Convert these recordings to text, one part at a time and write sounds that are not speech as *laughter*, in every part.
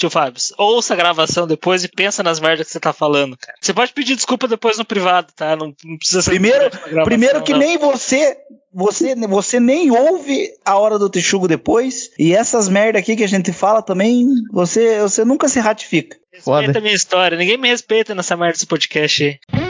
tio Fábio, ouça a gravação depois e pensa nas merdas que você tá falando, cara. Você pode pedir desculpa depois no privado, tá? Não, não precisa ser. Primeiro, primeiro que não. nem você você, você nem ouve a hora do texugo depois, e essas merda aqui que a gente fala também, você, você nunca se ratifica. Respeita Foda. a minha história, ninguém me respeita nessa merda desse podcast aí.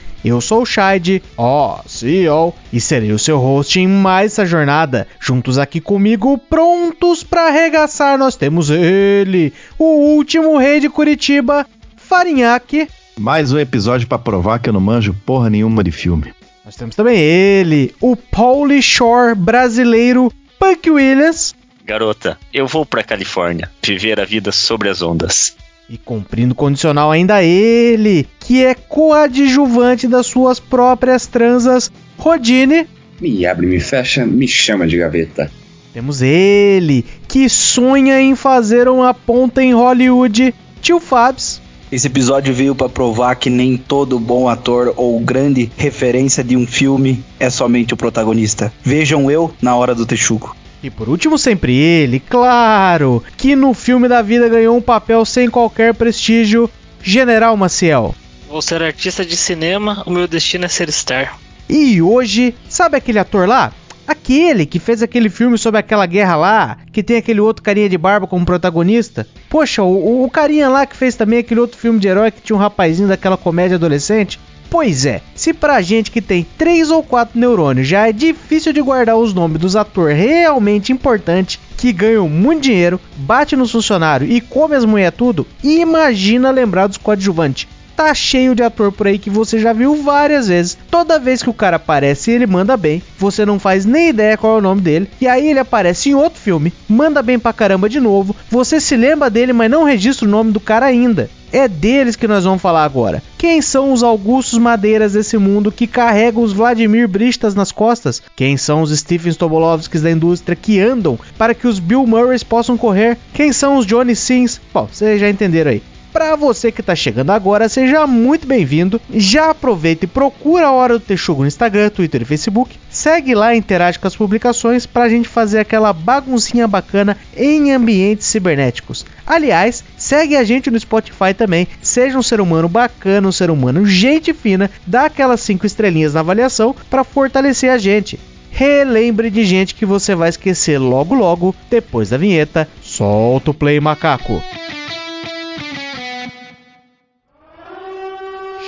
Eu sou o Shide, ó, CEO, e serei o seu host em mais essa jornada. Juntos aqui comigo, prontos para arregaçar, nós temos ele, o último rei de Curitiba, Farinhaque. Mais um episódio para provar que eu não manjo porra nenhuma de filme. Nós temos também ele, o Pauly Shore brasileiro, Punk Williams. Garota, eu vou pra Califórnia viver a vida sobre as ondas. E cumprindo condicional ainda ele, que é coadjuvante das suas próprias transas, Rodine. Me abre, me fecha, me chama de gaveta. Temos ele, que sonha em fazer uma ponta em Hollywood, Tio Fabs. Esse episódio veio para provar que nem todo bom ator ou grande referência de um filme é somente o protagonista. Vejam eu na hora do texugo. E por último, sempre ele, claro, que no filme da vida ganhou um papel sem qualquer prestígio, General Maciel. Vou ser artista de cinema, o meu destino é ser star. E hoje, sabe aquele ator lá? Aquele que fez aquele filme sobre aquela guerra lá, que tem aquele outro carinha de barba como protagonista. Poxa, o, o carinha lá que fez também aquele outro filme de herói que tinha um rapazinho daquela comédia adolescente. Pois é, se pra gente que tem 3 ou 4 neurônios já é difícil de guardar os nomes dos atores realmente importantes que ganham muito dinheiro, bate nos funcionários e come as mulheres tudo, imagina lembrar dos coadjuvantes. Tá cheio de ator por aí que você já viu várias vezes. Toda vez que o cara aparece ele manda bem, você não faz nem ideia qual é o nome dele, e aí ele aparece em outro filme, manda bem pra caramba de novo, você se lembra dele, mas não registra o nome do cara ainda. É deles que nós vamos falar agora. Quem são os Augustos Madeiras desse mundo que carregam os Vladimir Bristas nas costas? Quem são os Stephen Tobolovskis da indústria que andam para que os Bill Murrays possam correr? Quem são os Johnny Sins? Bom, vocês já entenderam aí. Para você que está chegando agora, seja muito bem-vindo. Já aproveita e procura a Hora do Texugo no Instagram, Twitter e Facebook. Segue lá e interage com as publicações para a gente fazer aquela baguncinha bacana em ambientes cibernéticos. Aliás, segue a gente no Spotify também. Seja um ser humano bacana, um ser humano gente fina, dá aquelas 5 estrelinhas na avaliação para fortalecer a gente. Relembre de gente que você vai esquecer logo logo depois da vinheta. Solta o play macaco.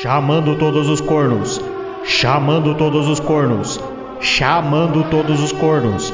Chamando todos os cornos. Chamando todos os cornos. Chamando todos os cornos.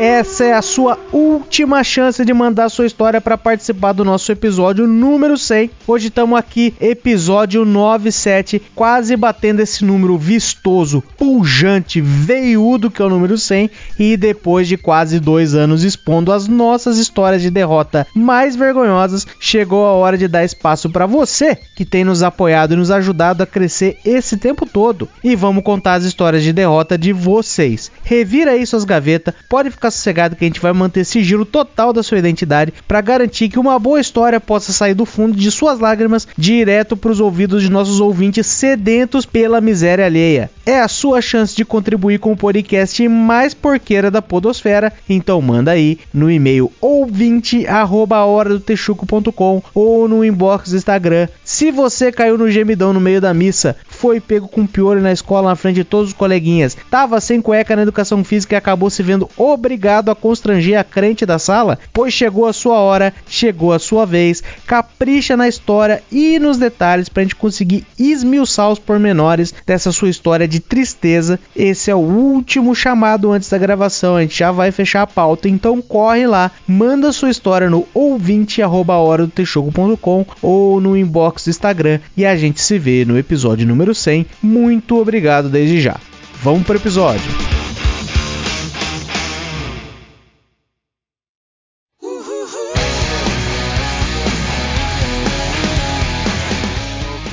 Essa é a sua última chance de mandar sua história para participar do nosso episódio número 100. Hoje estamos aqui, episódio 97, quase batendo esse número vistoso, pujante, veiudo que é o número 100. E depois de quase dois anos expondo as nossas histórias de derrota mais vergonhosas, chegou a hora de dar espaço para você que tem nos apoiado e nos ajudado a crescer esse tempo todo. E vamos contar as histórias de derrota de vocês. Revira aí suas gavetas, pode ficar sossegado que a gente vai manter sigilo total da sua identidade para garantir que uma boa história possa sair do fundo de suas lágrimas direto para os ouvidos de nossos ouvintes sedentos pela miséria alheia. É a sua chance de contribuir com o podcast mais porqueira da podosfera, então manda aí no e-mail ouvinte@horadotexuco.com ou no inbox do Instagram. Se você caiu no gemidão no meio da missa, foi pego com piolho na escola na frente de todos os coleguinhas, tava sem cueca na educação física e acabou se vendo obrigado obrigado a constranger a crente da sala, pois chegou a sua hora, chegou a sua vez. Capricha na história e nos detalhes para a gente conseguir esmiuçar os pormenores dessa sua história de tristeza. Esse é o último chamado antes da gravação, a gente já vai fechar a pauta, então corre lá, manda sua história no ouvinte@horadotexugo.com ou no inbox do Instagram e a gente se vê no episódio número 100. Muito obrigado desde já. Vamos para o episódio.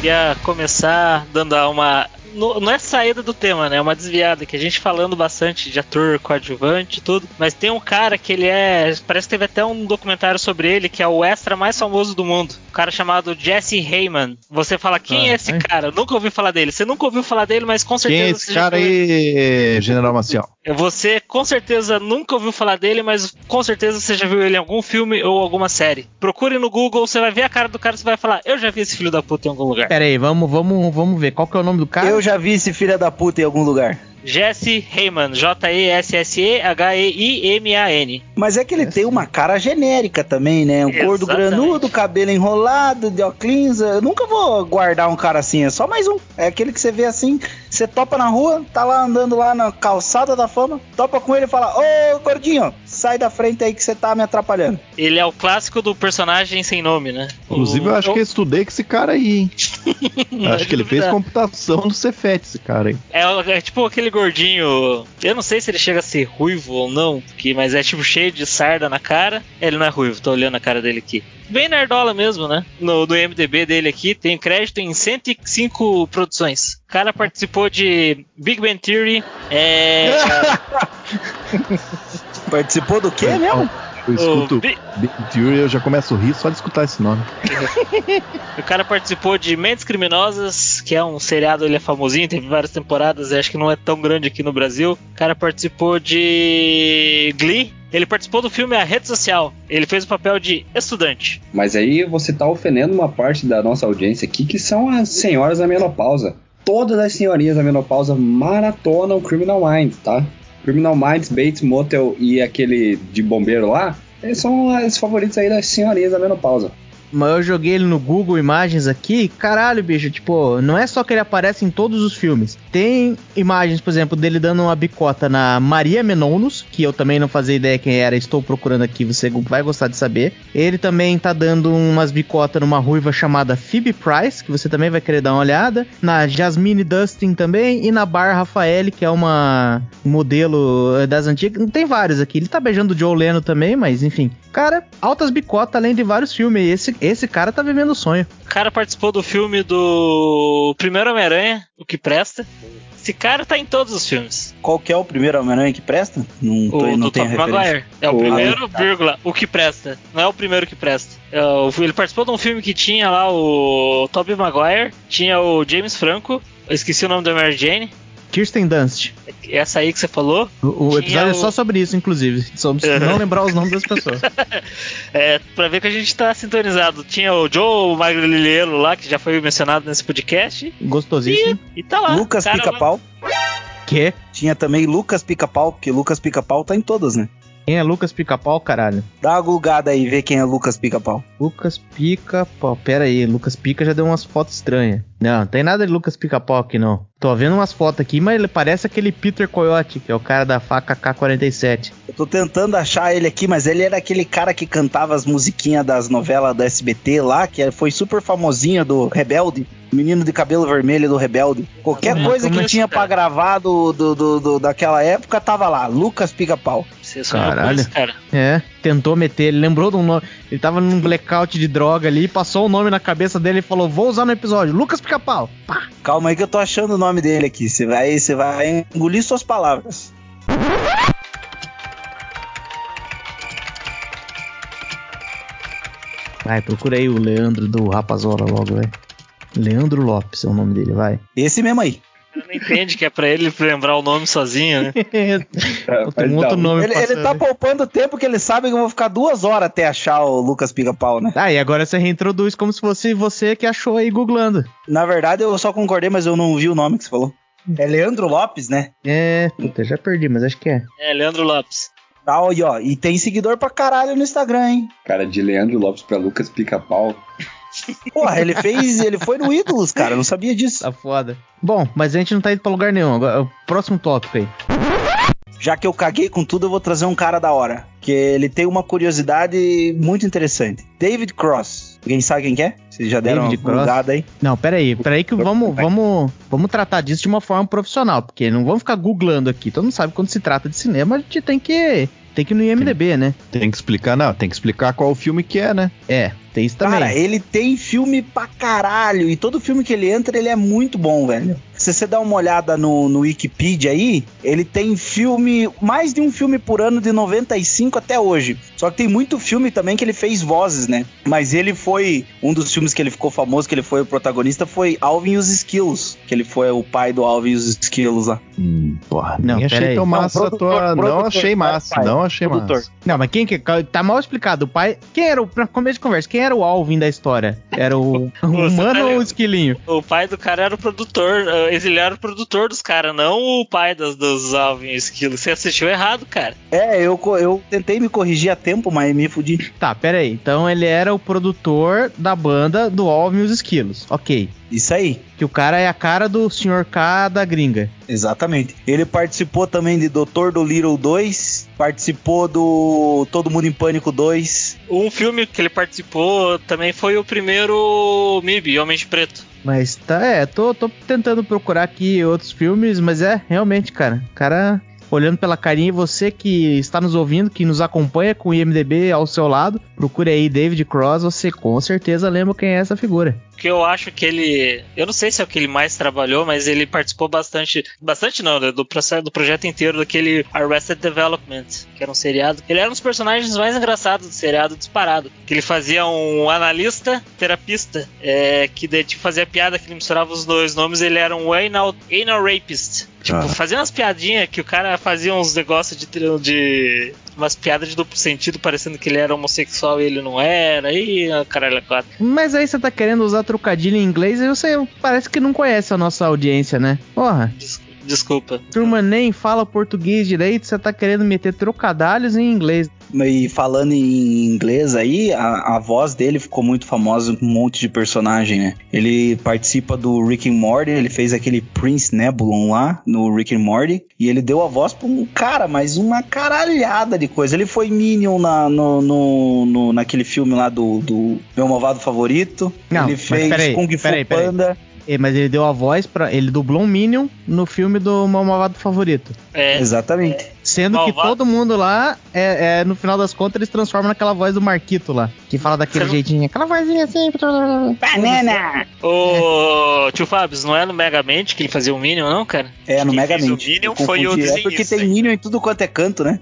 Queria começar dando uma. No- Não é saída do tema, né? É uma desviada, que a gente falando bastante de ator coadjuvante e tudo. Mas tem um cara que ele é. Parece que teve até um documentário sobre ele, que é o extra mais famoso do mundo. Um cara chamado Jesse Heyman. Você fala, quem Ah, é esse é? cara? Eu nunca ouvi falar dele. Você nunca ouviu falar dele, mas com certeza Quem é você esse já cara viu ele. aí, General Maciel? *laughs* Você com certeza nunca ouviu falar dele, mas com certeza você já viu ele em algum filme ou alguma série. Procure no Google, você vai ver a cara do cara e você vai falar: Eu já vi esse filho da puta em algum lugar. Pera aí, vamos, vamos, vamos ver. Qual que é o nome do cara? Eu já vi esse filho da puta em algum lugar. Jesse Heyman, J-E-S-S-E-H-E-I-M-A-N. Mas é que ele tem uma cara genérica também, né? Um gordo Exatamente. granudo, cabelo enrolado, de óculos. Eu nunca vou guardar um cara assim, é só mais um. É aquele que você vê assim, você topa na rua, tá lá andando lá na calçada da fama, topa com ele e fala: Ô gordinho, sai da frente aí que você tá me atrapalhando. Ele é o clássico do personagem sem nome, né? Inclusive, O- eu acho que eu estudei com esse cara aí, hein? *laughs* Acho que ele fez computação do Cefet, esse cara aí. É, é tipo aquele gordinho. Eu não sei se ele chega a ser ruivo ou não, porque, mas é tipo cheio de sarda na cara. Ele não é ruivo, tô olhando a cara dele aqui. Bem nerdola mesmo, né? No, no MDB dele aqui tem crédito em 105 produções. O cara participou de Big Bang Theory, é. *laughs* *laughs* Participou do quê mesmo? Eu escuto Big Theory eu já começo a rir só de escutar esse nome. *laughs* o cara participou de Mentes Criminosas, que é um seriado, ele é famosinho, teve várias temporadas, acho que não é tão grande aqui no Brasil. O cara participou de Glee. Ele participou do filme A Rede Social. Ele fez o papel de estudante. Mas aí você tá ofendendo uma parte da nossa audiência aqui, que são as senhoras da menopausa. Todas as senhorinhas da menopausa maratonam Criminal Minds, tá? Criminal Minds, Bates Motel e aquele de bombeiro lá, eles são os favoritos aí das senhorinhas da menopausa. Mas eu joguei ele no Google Imagens aqui, caralho, bicho, tipo, não é só que ele aparece em todos os filmes. Tem imagens, por exemplo, dele dando uma bicota na Maria Menounos, que eu também não fazia ideia quem era, estou procurando aqui, você vai gostar de saber. Ele também tá dando umas bicotas numa ruiva chamada Phoebe Price, que você também vai querer dar uma olhada. Na Jasmine Dustin também, e na Bar Rafael, que é uma modelo eh, das antigas. Tem vários aqui. Ele tá beijando o Joe Leno também, mas enfim. Cara, altas bicotas além de vários filmes. Esse, esse cara tá vivendo o sonho. O cara participou do filme do Primeiro Homem-Aranha, o que presta. Esse cara tá em todos os filmes. Qual que é o primeiro Homem-Aranha que presta? Não, tô, O não referência. Maguire. É o O- primeiro, vírgula, o que presta. Não é o primeiro que presta. É ele participou de um filme que tinha lá o Tobey Maguire, tinha o James Franco, eu esqueci o nome da Mary Jane, Kirsten Dunst. essa aí que você falou. O, o episódio é só o- sobre isso, inclusive. Sobre *laughs* Uhum. não lembrar os nomes das pessoas. *laughs* É, pra ver que a gente tá sintonizado. Tinha o Joe Magrelheiro lá, que já foi mencionado nesse podcast, Gostosíssimo. e tá lá. Lucas Pica-Pau. Que? Tinha também Lucas Pica-Pau, porque Lucas Pica-Pau tá em todas, né? Quem é Lucas Pica-Pau, caralho? Dá uma gulgada aí, vê quem é Lucas Pica-Pau. Lucas Pica-Pau. Pera aí, Lucas Pica já deu umas fotos estranhas. Não, não tem nada de Lucas Pica-Pau aqui, não. Tô vendo umas fotos aqui, mas ele parece aquele Peter Coyote, que é o cara da faca K-47. Eu tô tentando achar ele aqui, mas ele era aquele cara que cantava as musiquinhas das novelas da SBT lá, que foi super famosinho do Rebelde. Menino de cabelo vermelho do Rebelde. Qualquer coisa que é tinha pra gravar do, do, do- do- daquela época tava lá. Lucas Pica-Pau. Você com Caralho. isso, cara. É, tentou meter, ele lembrou de um nome. Ele tava num blackout de droga ali, passou o nome na cabeça dele e falou: Vou usar no episódio. Lucas Pica-Pau. Calma aí que eu tô achando o nome dele aqui. Você vai, você vai engolir suas palavras. Vai, procura aí o Leandro do Rapazola logo, vai. Leandro Lopes é o nome dele, vai. Esse mesmo aí. Ele não entende que é pra ele lembrar o nome sozinho, né? *laughs* Tem um outro nome Ele, ele tá poupando tempo que ele sabe que eu vou ficar duas horas até achar o Lucas Pica-Pau, né? Ah, e agora você reintroduz como se fosse você que achou aí googlando. Na verdade, eu só concordei, mas eu não vi o nome que você falou. É Leandro Lopes, né? É, puta, já perdi, mas acho que é. É, Leandro Lopes. Tá, ó. E tem seguidor pra caralho no Instagram, hein? Cara, de Leandro Lopes pra Lucas Pica-Pau. Porra, ele fez. Ele foi no Ídolos, cara. Eu não sabia disso. Tá foda. Bom, mas a gente não tá indo pra lugar nenhum. Agora, o próximo tópico aí. Já que eu caguei com tudo, eu vou trazer um cara da hora. Que ele tem uma curiosidade muito interessante. David Cross. Alguém sabe quem que é? Vocês já deram David uma Cross? aí? Não, pera aí, pera aí que vamos, vamos, vamos tratar disso de uma forma profissional, porque não vamos ficar googlando aqui. Todo mundo sabe quando se trata de cinema, a gente tem que tem que ir no IMDB, né? Tem que explicar, não, tem que explicar qual o filme que é, né? É, Tem isso também. Cara, ele tem filme pra caralho. E todo filme que ele entra, ele é muito bom, velho. Se você dá uma olhada no, no Wikipedia aí, ele tem filme, mais de um filme por ano de 95 até hoje. Só que tem muito filme também que ele fez vozes, né? Mas ele foi, um dos filmes que ele ficou famoso, que ele foi o protagonista, foi Alvin e os Skills. Que ele foi o pai do Alvin e os Skills lá. Hum, porra, Não, achei aí. tão Não, massa a produtor, tua. Não produtor, achei pai, massa, pai, não achei produtor. massa. Não, mas quem que. Tá mal explicado. O pai. Quem era o. Pra começo de conversa, quem era o Alvin da história? Era o, o *laughs* Você tá humano ou o esquilinho? O pai do cara era o produtor, ele era o produtor dos caras, não o pai dos, dos Alvin e Esquilo. Você assistiu errado, cara. É, eu, eu tentei me corrigir a tempo, mas me fudi. Tá, pera aí. Então ele era o produtor da banda do Alvin e os Esquilos. Ok. Isso aí. Que o cara é a cara do Sr. K da gringa. Exatamente. Ele participou também de Doutor do Little 2, participou do Todo Mundo em Pânico 2. Um filme que ele participou também foi o primeiro MIB, Homem de Preto. Mas tá, é, tô, tô tentando procurar aqui outros filmes, mas é, realmente, cara. O cara, olhando pela carinha, você que está nos ouvindo, que nos acompanha com o IMDB ao seu lado, procure aí David Cross, você com certeza lembra quem é essa figura. Que eu acho que ele. Eu não sei se é o que ele mais trabalhou, mas ele participou bastante. Bastante não, né, do processo do projeto inteiro daquele Arrested Development, que era um seriado. Ele era um dos personagens mais engraçados do seriado disparado. Que ele fazia um analista, terapista, é, que daí, tipo, fazia piada que ele misturava os dois nomes, ele era um anal, anal rapist. Tipo, Ah. fazia umas piadinhas que o cara fazia uns negócios de, de. Umas piadas de duplo sentido, parecendo que ele era homossexual e ele não era. E a caralho, quatro. Mas aí você tá querendo usar trocadilho em inglês e você parece que não conhece a nossa audiência, né? Porra, Des- Desculpa. turma nem fala português direito, você tá querendo meter trocadalhos em inglês. E falando em inglês aí, a, a voz dele ficou muito famosa com um monte de personagem, né? Ele participa do Rick and Morty, ele fez aquele Prince Nebulon lá no Rick and Morty, e ele deu a voz pra um cara, mas uma caralhada de coisa. Ele foi Minion na, no, no- no- naquele filme lá do, do Meu Malvado Favorito, Não, ele fez peraí, Kung Fu peraí, peraí. Panda. É, Mas ele deu a voz para Ele dublou um Minion no filme do Meu Malvado Favorito. É, Exatamente. Sendo que Malvado. todo mundo lá, é, é, no final das contas, eles transformam naquela voz do Marquito lá. Que fala daquele Você não- jeitinho, aquela vozinha assim. *laughs* Banana! Ô, tio Fábio, não é no Megamente que ele fazia o Minion, não, cara? É, no Megamente. o Minion foi o. É porque tem? Minion em tudo quanto é canto, né?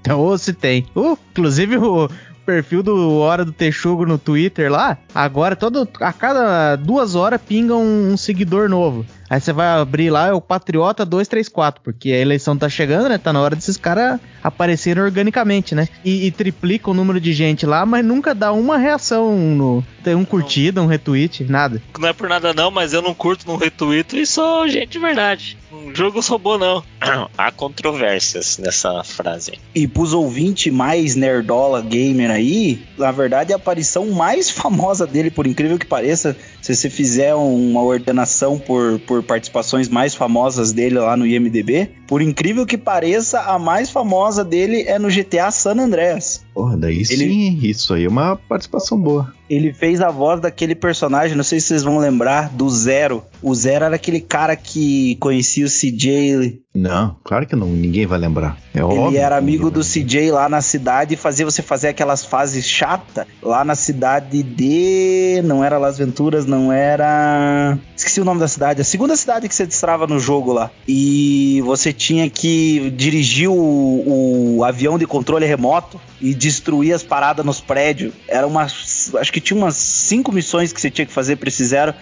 Então, ou se tem. Uh, inclusive o perfil do Hora do Texugo no Twitter lá, agora todo, a cada duas horas pinga um, um seguidor novo. Aí você vai abrir lá, é o Patriota 234, porque a eleição tá chegando, né? Tá na hora desses caras aparecerem organicamente, né? E, e triplica o número de gente lá, mas nunca dá uma reação no. Tem um curtida, um retweet, nada. Não é por nada não, mas eu não curto, não retuito e sou gente de verdade. Não jogo robô não. *coughs* Há controvérsias nessa frase. E pros ouvintes mais nerdola gamer aí, na verdade a aparição mais famosa dele, por incrível que pareça, se você fizer uma ordenação por, por participações mais famosas dele lá no IMDB, por incrível que pareça, a mais famosa dele é no GTA San Andreas. Porra, daí Ele- sim, isso aí é uma participação boa. Ele fez a voz daquele personagem, não sei se vocês vão lembrar, do Zero. O Zero era aquele cara que conhecia o CJ Não, claro que não, ninguém vai lembrar. É óbvio. Ele era que amigo do CJ lá na cidade e fazia você fazer aquelas fases chatas lá na cidade de. Não era Las Venturas, não era. Esqueci o nome da cidade. A segunda cidade que você destrava no jogo lá. E você tinha que dirigir o, o avião de controle remoto e destruir as paradas nos prédios. Era umas. Acho que tinha umas cinco missões que você tinha que fazer pra esse zero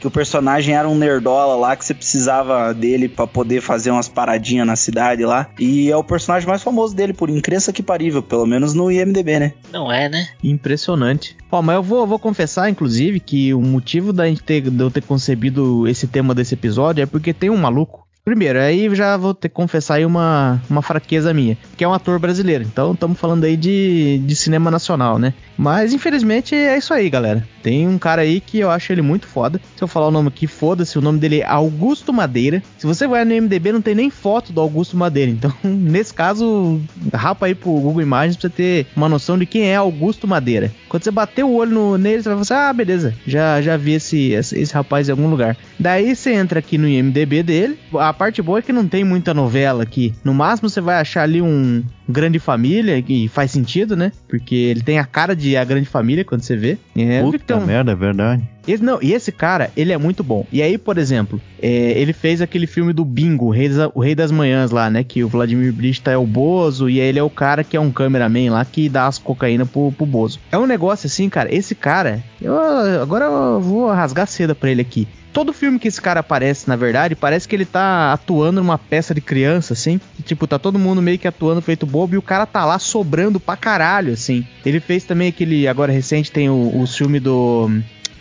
que o personagem era um nerdola lá que você precisava dele pra poder fazer umas paradinhas na cidade lá. E é o personagem mais famoso dele, por incrível que parível, pelo menos no IMDB, né? Não é, né? Impressionante. Ó, mas eu vou, vou confessar, inclusive, que o motivo da gente ter, de eu ter concebido esse tema desse episódio é porque tem um maluco. Primeiro, aí já vou ter que confessar aí uma, uma fraqueza minha, que é um ator brasileiro. Então estamos falando aí de, de cinema nacional, né? Mas infelizmente é isso aí, galera. Tem um cara aí que eu acho ele muito foda. Se eu falar o nome aqui, foda-se, o nome dele é Augusto Madeira. Se você vai no MDB, não tem nem foto do Augusto Madeira. Então, *laughs* nesse caso, rapa aí pro Google Imagens pra você ter uma noção de quem é Augusto Madeira. Quando você bater o olho no, nele, você vai falar assim, ah, beleza, já, já vi esse, esse, esse rapaz em algum lugar. Daí você entra aqui no IMDB dele. A parte boa é que não tem muita novela aqui. No máximo você vai achar ali um Grande Família, que faz sentido, né? Porque ele tem a cara de A Grande Família quando você vê. É, Puta então, merda, é verdade. esse, não, e esse cara, ele é muito bom. E aí, por exemplo, é, ele fez aquele filme do Bingo, o Rei, das, o Rei das Manhãs lá, né? Que o Vladimir Brista é o Bozo e aí ele é o cara que é um cameraman lá que dá as cocaína pro, pro Bozo. É um negócio assim, cara. Esse cara, eu agora eu vou rasgar seda pra ele aqui. Todo filme que esse cara aparece, na verdade, parece que ele tá atuando numa peça de criança, assim. Tipo, tá todo mundo meio que atuando feito bobo e o cara tá lá sobrando pra caralho, assim. Ele fez também aquele, agora recente, tem o, o filme do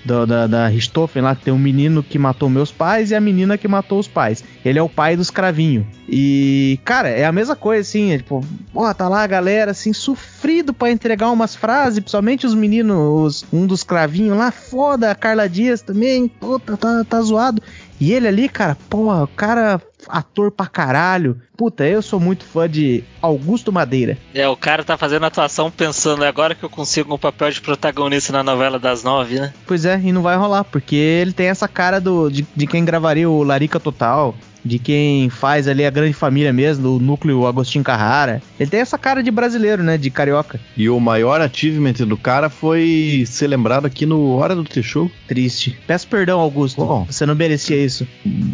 do- da, da Richthofen lá, que tem um menino que matou meus pais e a menina que matou os pais. Ele é o pai dos cravinhos. E, cara, é a mesma coisa, assim, é tipo, ó, tá lá a galera, assim, sofrido pra entregar umas frases, principalmente os meninos, os- um dos cravinhos lá, foda, a Carla Dias também, puta, tá, tá zoado. E ele ali, cara, porra, o cara, ator pra caralho. Puta, eu sou muito fã de Augusto Madeira. É, o cara tá fazendo atuação pensando, é agora que eu consigo um papel de protagonista na novela das nove, né? Pois é, e não vai rolar, porque ele tem essa cara do, de, de quem gravaria o Larica Total, de quem faz ali a grande família mesmo, o núcleo Agostinho Carrara. Ele tem essa cara de brasileiro, né? De carioca. E o maior achievement do cara foi ser lembrado aqui no Hora do T-Show. Triste. Peço perdão, Augusto. Bom. Você não merecia isso.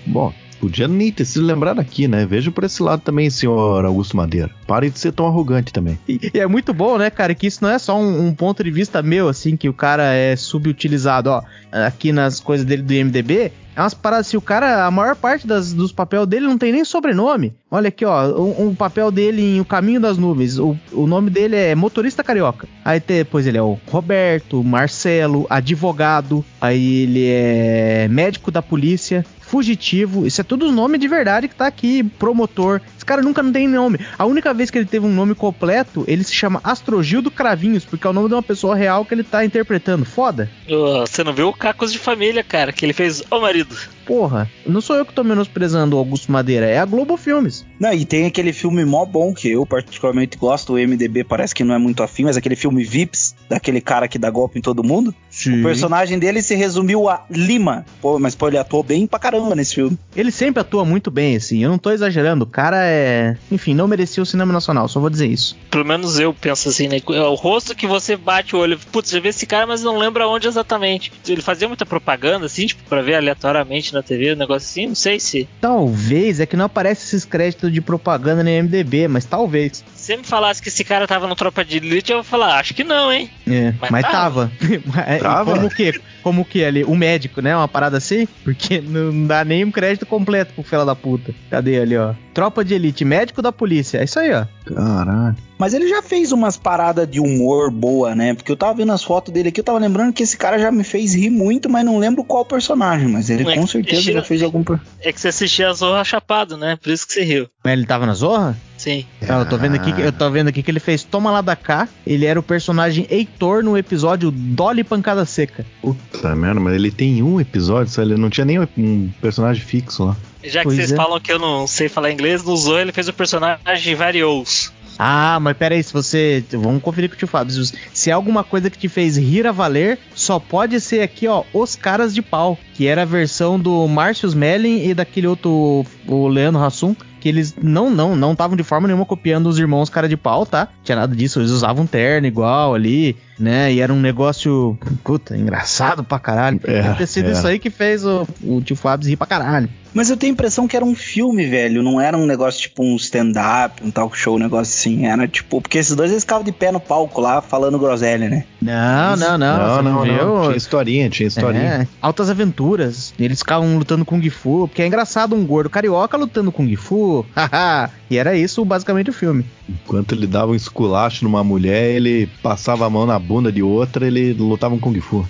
Bom, podia nem ter sido lembrado aqui, né? Veja por esse lado também, senhor Augusto Madeira. Pare de ser tão arrogante também. E, e é muito bom, né, cara, que isso não é só um, um ponto de vista meu, assim, que o cara é subutilizado, ó. Aqui nas coisas dele do IMDB, é umas paradas assim, o cara, a maior parte das, dos papéis dele não tem nem sobrenome. Olha aqui, ó, um, um papel dele em O Caminho das Nuvens, o, o nome dele é Motorista Carioca. Aí depois ele é o Roberto, Marcelo, advogado, aí ele é médico da polícia, fugitivo, isso é tudo nome de verdade que tá aqui, promotor. Esse cara nunca não tem nome. A única vez que ele teve um nome completo, ele se chama Astrogildo Cravinhos, porque é o nome de uma pessoa real que ele tá interpretando. Foda. Você não viu o Cacos de Família, cara, que ele fez Ô Marido. Porra, não sou eu que tô menosprezando o Augusto Madeira, é a Globo Filmes. Não, e tem aquele filme mó bom que eu particularmente gosto, o MDB parece que não é muito afim, mas aquele filme Vips, daquele cara que dá golpe em todo mundo. Sim. O personagem dele se resumiu a Lima. Pô, mas pô, ele atuou bem pra caramba nesse filme. Ele sempre atua muito bem, assim, eu não tô exagerando, o cara é. Enfim, não merecia o cinema nacional, só vou dizer isso. Pelo menos eu penso assim, né? É o rosto que você bate o olho. Putz, já vi esse cara, mas não lembra onde exatamente. Ele fazia muita propaganda, assim, tipo, pra ver aleatoriamente na TV, um negócio assim, não sei se. Talvez, é que não aparece esses créditos de propaganda no MDB, mas talvez. Se você me falasse que esse cara tava no Tropa de Elite, eu ia falar, acho que não, hein? É, mas, Mas tava. *laughs* Tava? Como que? Como que ali? O médico, né? Uma parada assim? Porque não dá nem um crédito completo pro fela da puta. Cadê ali, ó? Tropa de elite, médico da polícia. É isso aí, ó. Caralho. Mas ele já fez umas paradas de humor boa, né? Porque eu tava vendo as fotos dele aqui, eu tava lembrando que esse cara já me fez rir muito, mas não lembro qual personagem. Mas ele É, com certeza já fez algum. É que você assistia a Zorra Chapado, né? Por isso que você riu. Mas ele tava na Zorra? Sim. Ah, eu tô vendo aqui, que- eu tô vendo aqui que ele fez Toma lá da cá. Ele era o personagem Heitor no episódio Dolly Pancada Seca. Puta merda, mas ele tem um episódio, só ele não tinha nem um personagem fixo lá. Já que Pois vocês é. falam que eu não sei falar inglês, no Zoe ele fez o personagem Various. Ah, mas pera aí, se você. Vamos conferir com o tio Fábio. Se- Se é alguma coisa que te fez rir a valer, só pode ser aqui, ó, Os Caras de Pau. Que era a versão do Márcio Smelling e daquele outro, o Leandro Hassum. Que eles não, não, não estavam de forma nenhuma copiando os irmãos cara de pau, tá? Tinha nada disso, eles usavam terno igual ali, né? E era um negócio, puta, engraçado pra caralho. É, Deve ter sido era. isso aí que fez o, o tio Fábio rir pra caralho. Mas eu tenho a impressão que era um filme, velho. Não era um negócio tipo um stand-up, um talk show, um negócio assim. Era tipo. Porque esses dois eles ficavam de pé no palco lá falando groselha, né? Não, não, não. não, não, viu? não. Tinha historinha, tinha historinha. É, altas aventuras. Eles ficavam lutando Kung Fu, porque é engraçado um gordo carioca lutando Kung Fu. Haha. e era isso basicamente o filme. Enquanto ele dava um esculacho numa mulher, ele passava a mão na bunda de outra, ele lutava um Kung Fu.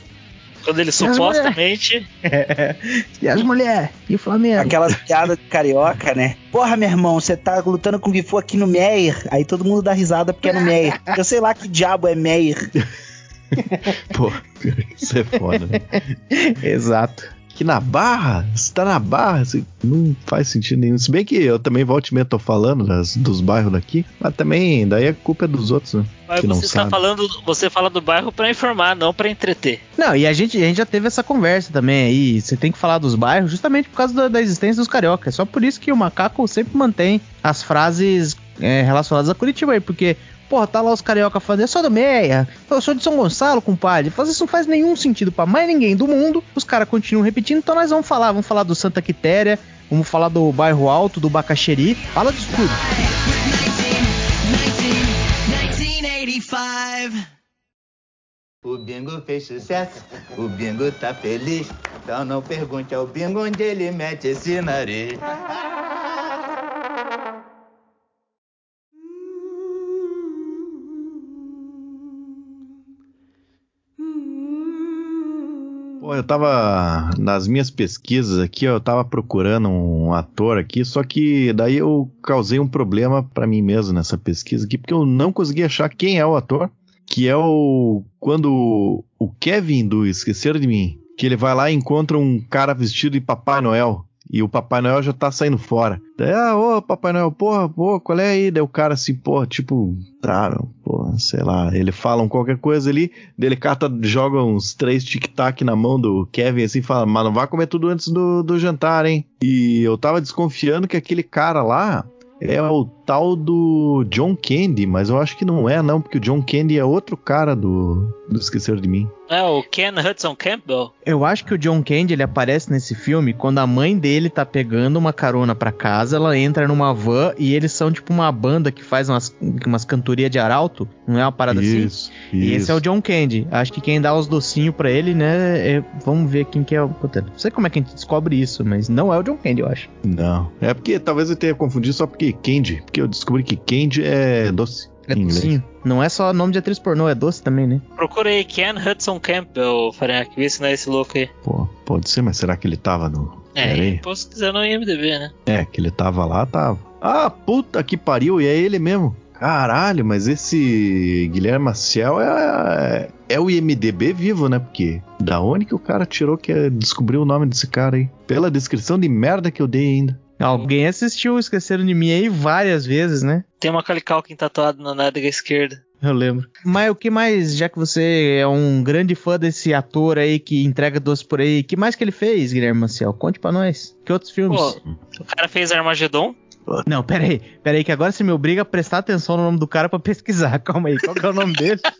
Quando ele mulher- supostamente. *laughs* e as mulheres? E o Flamengo? Aquelas piadas de carioca, né? Porra, meu irmão, você tá lutando com o Gifu aqui no Meyer. Aí todo mundo dá risada porque é no Meyer. Eu sei lá que diabo é Meyer. *laughs* Pô, isso é foda, né? *laughs* Exato. Que na barra, você tá na barra, assim, não faz sentido nenhum. Se bem que eu também volto e tô falando das, dos bairros daqui, mas também daí a culpa é dos outros, né? Mas que não você está sabe. falando, você fala do bairro pra informar, não pra entreter. Não, e a gente, a gente já teve essa conversa também aí. Você tem que falar dos bairros justamente por causa da, da existência dos cariocas. É só por isso que o macaco sempre mantém as frases é, relacionadas a Curitiba aí, porque. Porra, tá lá os carioca falando, eu sou do Meia, eu sou de São Gonçalo, compadre. Faz isso não faz nenhum sentido pra mais ninguém do mundo. Os caras continuam repetindo, então nós vamos falar. Vamos falar do Santa Quitéria, vamos falar do bairro Alto, do Bacaxeri. Fala disso tudo. 1985. O bingo fez sucesso, o bingo tá feliz. Então não pergunte ao bingo onde ele mete esse nariz. Pô, eu tava nas minhas pesquisas aqui, ó, eu tava procurando um ator aqui, só que daí eu causei um problema pra mim mesmo nessa pesquisa aqui, porque eu não consegui achar quem é o ator, que é o quando o Kevin do Esqueceram de Mim, que ele vai lá e encontra um cara vestido de Papai Noel. E o Papai Noel já tá saindo fora. Daí, ah, ô, Papai Noel, porra, pô, qual é aí? Daí o cara assim, porra, tipo, tá, porra, sei lá. Ele fala um qualquer coisa ali, daí ele cata, joga uns três tic-tac na mão do Kevin assim fala, mas não vai comer tudo antes do, do jantar, hein? E eu tava desconfiando que aquele cara lá é o tal do John Candy, mas eu acho que não é, não, porque o John Candy é outro cara do, do de Mim. É o Ken Hudson Campbell. Eu acho que o John Candy ele aparece nesse filme quando a mãe dele tá pegando uma carona pra casa, ela entra numa van e eles são tipo uma banda que faz umas, umas cantorias de arauto, não é uma parada assim? Isso, E esse isso. é o John Candy. Acho que quem dá os docinhos pra ele, né? é- vamos ver quem que é o. Puta, não sei como é que a gente descobre isso, mas não é o John Candy, eu acho. Não. É porque talvez eu tenha confundido só porque Candy. Porque eu descobri que Candy é doce. É em inglês. docinho. Não é só nome de atriz pornô, é doce também, né? Procurei Ken Hudson Campbell, Frank, vê se não é esse louco aí. Pô, pode ser, mas será que ele tava no. É, posso quiser no IMDB, né? É, que ele tava lá, tava. Ah, puta que pariu, e é ele mesmo. Caralho, mas esse Guilherme Maciel é, é o IMDB vivo, né? Porque da onde que o cara tirou que é, descobriu o nome desse cara aí? Pela descrição de merda que eu dei ainda. Alguém assistiu Esqueceram de Mim aí várias vezes, né? Tem uma Calicalkin tatuado na nádega esquerda. Eu lembro. Mas o que mais, já que você é um grande fã desse ator aí que entrega doce por aí, que mais que ele fez, Guilherme Maciel? Conte pra nós. Que outros filmes? Pô, o cara fez Armagedon. Não, pera aí. Pera aí que agora você me obriga a prestar atenção no nome do cara pra pesquisar. *laughs* Calma aí, qual que é o nome dele? *laughs*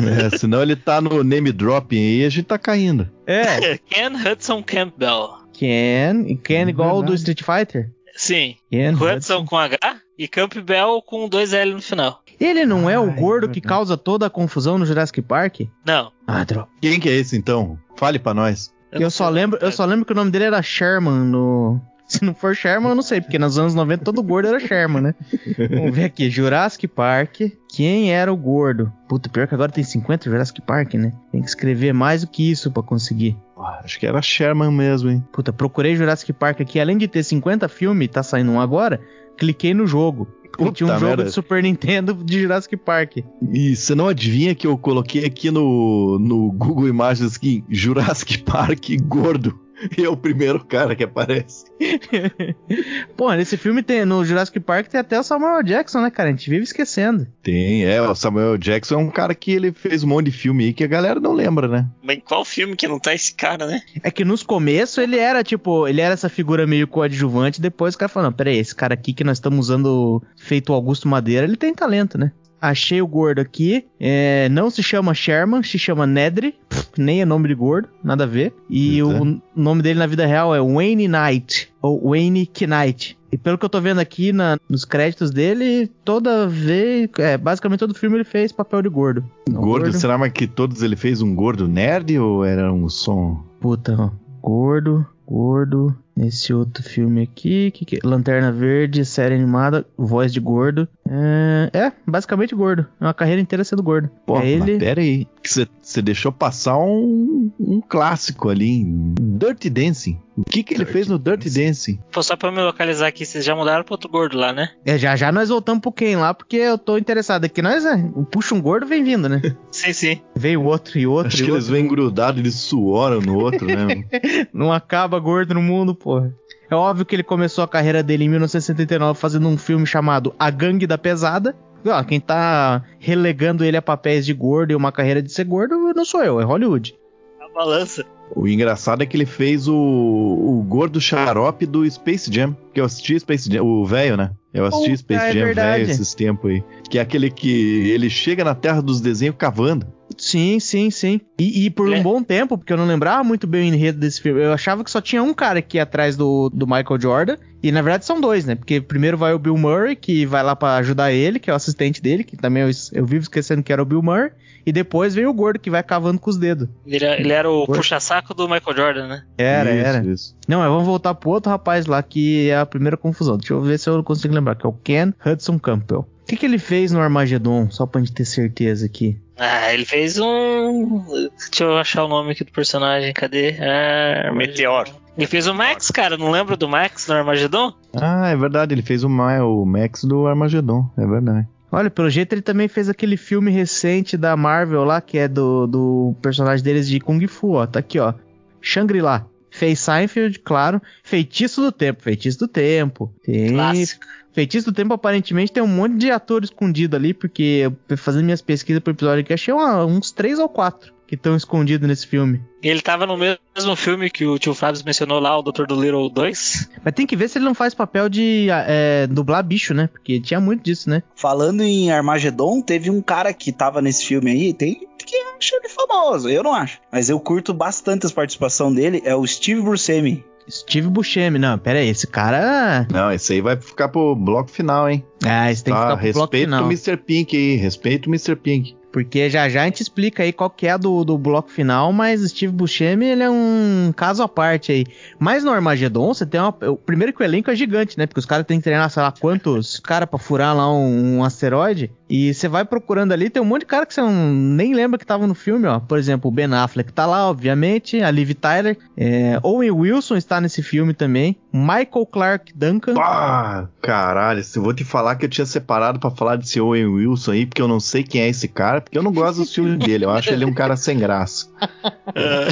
É, senão ele tá no name dropping aí e a gente tá caindo. É, *laughs* Ken Hudson Campbell. Ken. E Ken igual o do. Street Fighter? Sim. Ken Hudson com H e Campbell com dois L no final. Ele não é o Ai, gordo que verdade. causa toda a confusão no Jurassic Park? Não. Ah, droga. Quem que é esse então? Fale pra nós. Eu, não só lembro, eu só lembro que o nome dele era Sherman no. *laughs* Se não for Sherman, eu não sei, porque nos anos 90 todo gordo era Sherman, né? *laughs* Vamos ver aqui, Jurassic Park. Quem era o gordo? Puta, pior que agora tem 50 Jurassic Park, né? Tem que escrever mais do que isso pra conseguir. Ah, Acho que era Sherman mesmo, hein? Puta, procurei Jurassic Park aqui, além de ter 50 filmes, tá saindo um agora, cliquei no jogo. Puta tinha um jogo merda. de Super Nintendo de Jurassic Park. E você não adivinha que eu coloquei aqui no, no Google Imagens que Jurassic Park gordo. *laughs* E é o primeiro cara que aparece. *laughs* Pô, nesse filme tem, no Jurassic Park tem até o Samuel Jackson, né, cara? A gente vive esquecendo. Tem, é, o Samuel Jackson é um cara que ele fez um monte de filme aí que a galera não lembra, né? Mas em qual filme que não tá esse cara, né? É que nos começos ele era, tipo, ele era essa figura meio coadjuvante, depois o cara falou, não, peraí, esse cara aqui que nós estamos usando feito Augusto Madeira, ele tem talento, né? Achei o gordo aqui, é, não se chama Sherman, se chama Nedry, nem é nome de gordo, nada a ver. E é. o nome dele na vida real é Wayne Knight, ou Wayne Knight. E pelo que eu tô vendo aqui na- nos créditos dele, toda vez, é, basicamente todo filme ele fez papel de gordo. Não, gordo, será mais que todos ele fez um gordo nerd ou era um som? Puta. Gordo, gordo. Esse outro filme aqui, que que- Lanterna Verde, série animada, voz de gordo. É, é, basicamente gordo. É uma carreira inteira sendo gordo. Pô, é ele. pera aí. Você deixou passar um, um clássico ali, Dirty Dancing. O que que ele fez no Dirty Dancing? Pô, só pra me localizar aqui, vocês já mudaram pro outro gordo lá, né? É, já já nós voltamos pro Ken lá, porque eu tô interessado aqui. Nós, é, puxa um gordo, vem vindo, né? *laughs* Sim, sim. Veio outro e outro Acho e que eles outro. vêm grudados, eles suoram no outro, né? *laughs* Não acaba gordo no mundo, porra. É óbvio que ele começou a carreira dele em 1979 fazendo um filme chamado A Gangue da Pesada. Ó, quem tá relegando ele a papéis de gordo e uma carreira de ser gordo não sou eu, é Hollywood. A balança. O engraçado é que ele fez o, o gordo xarope do Space Jam. Que eu assisti Space Jam, o velho, né? Eu assisti Puta, Space é Jam velho esses tempos aí. Que é aquele que ele chega na terra dos desenhos cavando. Sim, sim, sim. E, e por Ele um é- bom tempo, porque eu não lembrava muito bem o enredo desse filme. Eu achava que só tinha um cara aqui atrás do, do Michael Jordan. E na verdade são dois, né? Porque primeiro vai o Bill Murray, que vai lá pra ajudar ele, que é o assistente dele, que também eu, eu vivo esquecendo que era o Bill Murray. E depois vem o gordo, que vai cavando com os dedos. Ele, ele era o puxa-saco do Michael Jordan, né? Era, Isso, era. Isso. Não, mas vamos voltar pro outro rapaz lá, que é a primeira confusão. Deixa eu ver se eu consigo lembrar, que é o Ken Hudson Campbell. O que, que ele fez no Armagedon? Só pra gente ter certeza aqui. Ah, ele fez um. Deixa eu achar o nome aqui do personagem. Cadê? Ah, Meteor. Ele fez o Max, cara. Não lembra do Max no Armagedon? Ah, é verdade. Ele fez o, Ma- o Max do Armagedon. É verdade. Olha, pelo jeito ele também fez aquele filme recente da Marvel lá, que é do, do personagem deles de Kung Fu, ó. Tá aqui, ó. Shangri-La. Fez Seinfeld, claro. Feitiço do Tempo. Feitiço do Tempo. Tem. Clássico. Feitiço do Tempo aparentemente tem um monte de ator escondido ali, porque eu, fazendo minhas pesquisas pro episódio aqui, achei uma- uns três ou quatro que estão escondidos nesse filme. Ele tava no mesmo filme que o tio Fábio mencionou lá, o Dr. Dolittle 2. Mas tem que ver se ele não faz papel de é, dublar bicho, né? Porque tinha muito disso, né? Falando em Armagedon, teve um cara que tava nesse filme aí, tem que acha ele famoso, eu não acho. Mas eu curto bastante a participação dele, é o Steve Buscemi. Steve Buscemi. Não, pera aí, esse cara... Não, esse aí vai ficar pro bloco final, hein? Ah, esse tem que Tá, ficar pro bloco respeito final. o Mr. Pink aí. Respeito o Mr. Pink. Porque já já a gente explica aí qual que é do, do bloco final, mas Steve Buscemi, ele é um caso à parte aí. Mas no Armagedon, você tem uma... Primeiro que o elenco é gigante, né? Porque os caras têm que treinar, sei lá, quantos caras pra furar lá um, um asteroide. E você vai procurando ali, tem um monte de cara que você não, nem lembra que tava no filme, ó. Por exemplo, o Ben Affleck tá lá, obviamente. A Liv Tyler. É, Owen Wilson está nesse filme também. Michael Clark Duncan. Ah, caralho. Eu vou te falar que eu tinha separado pra falar desse Owen Wilson aí, porque eu não sei quem é esse cara, porque eu não gosto dos filmes dele. Eu acho ele um cara sem graça.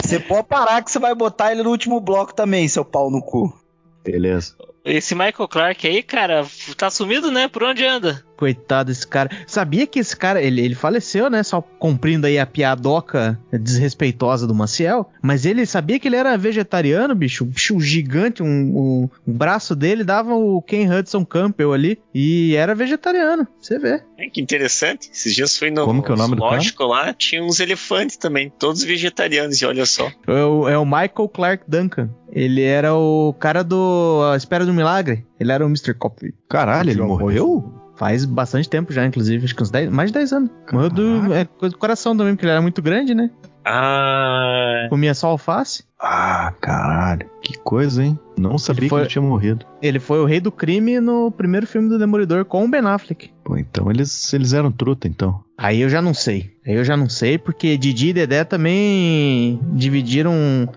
Você pode parar que você vai botar ele no último bloco também, seu pau no cu. Beleza. Esse Michael Clark aí, cara, tá sumido, né? Por onde anda? Coitado desse cara. Sabia que esse cara, ele, ele faleceu, né? Só cumprindo aí a piadoca desrespeitosa do Maciel. Mas ele sabia que ele era vegetariano, bicho. Um bicho gigante, um, um- o braço dele dava o Ken Hudson Campbell ali. E era vegetariano, você vê. É, que interessante. Esses dias fui no Como que é o nome do cara? zoológico lá, tinha uns elefantes também, todos vegetarianos, e olha só. É o, é o Michael Clark Duncan. Ele era o cara do A Espera do Milagre. Ele era o Mr. Coffee. Caralho, ele morreu? Faz bastante tempo já, inclusive. Acho que uns 10, mais de 10 anos. Morreu do, é, coisa do coração também, porque ele era muito grande, né? Ah, Comia só alface. Ah, caralho. Que coisa, hein? Não sabia foi- que ele tinha morrido. Ele foi o rei do crime no primeiro filme do Demolidor com o Ben Affleck. Pô, então eles, eles eram truta, então. Aí eu já não sei. Aí eu já não sei, porque Didi e Dedé também dividiram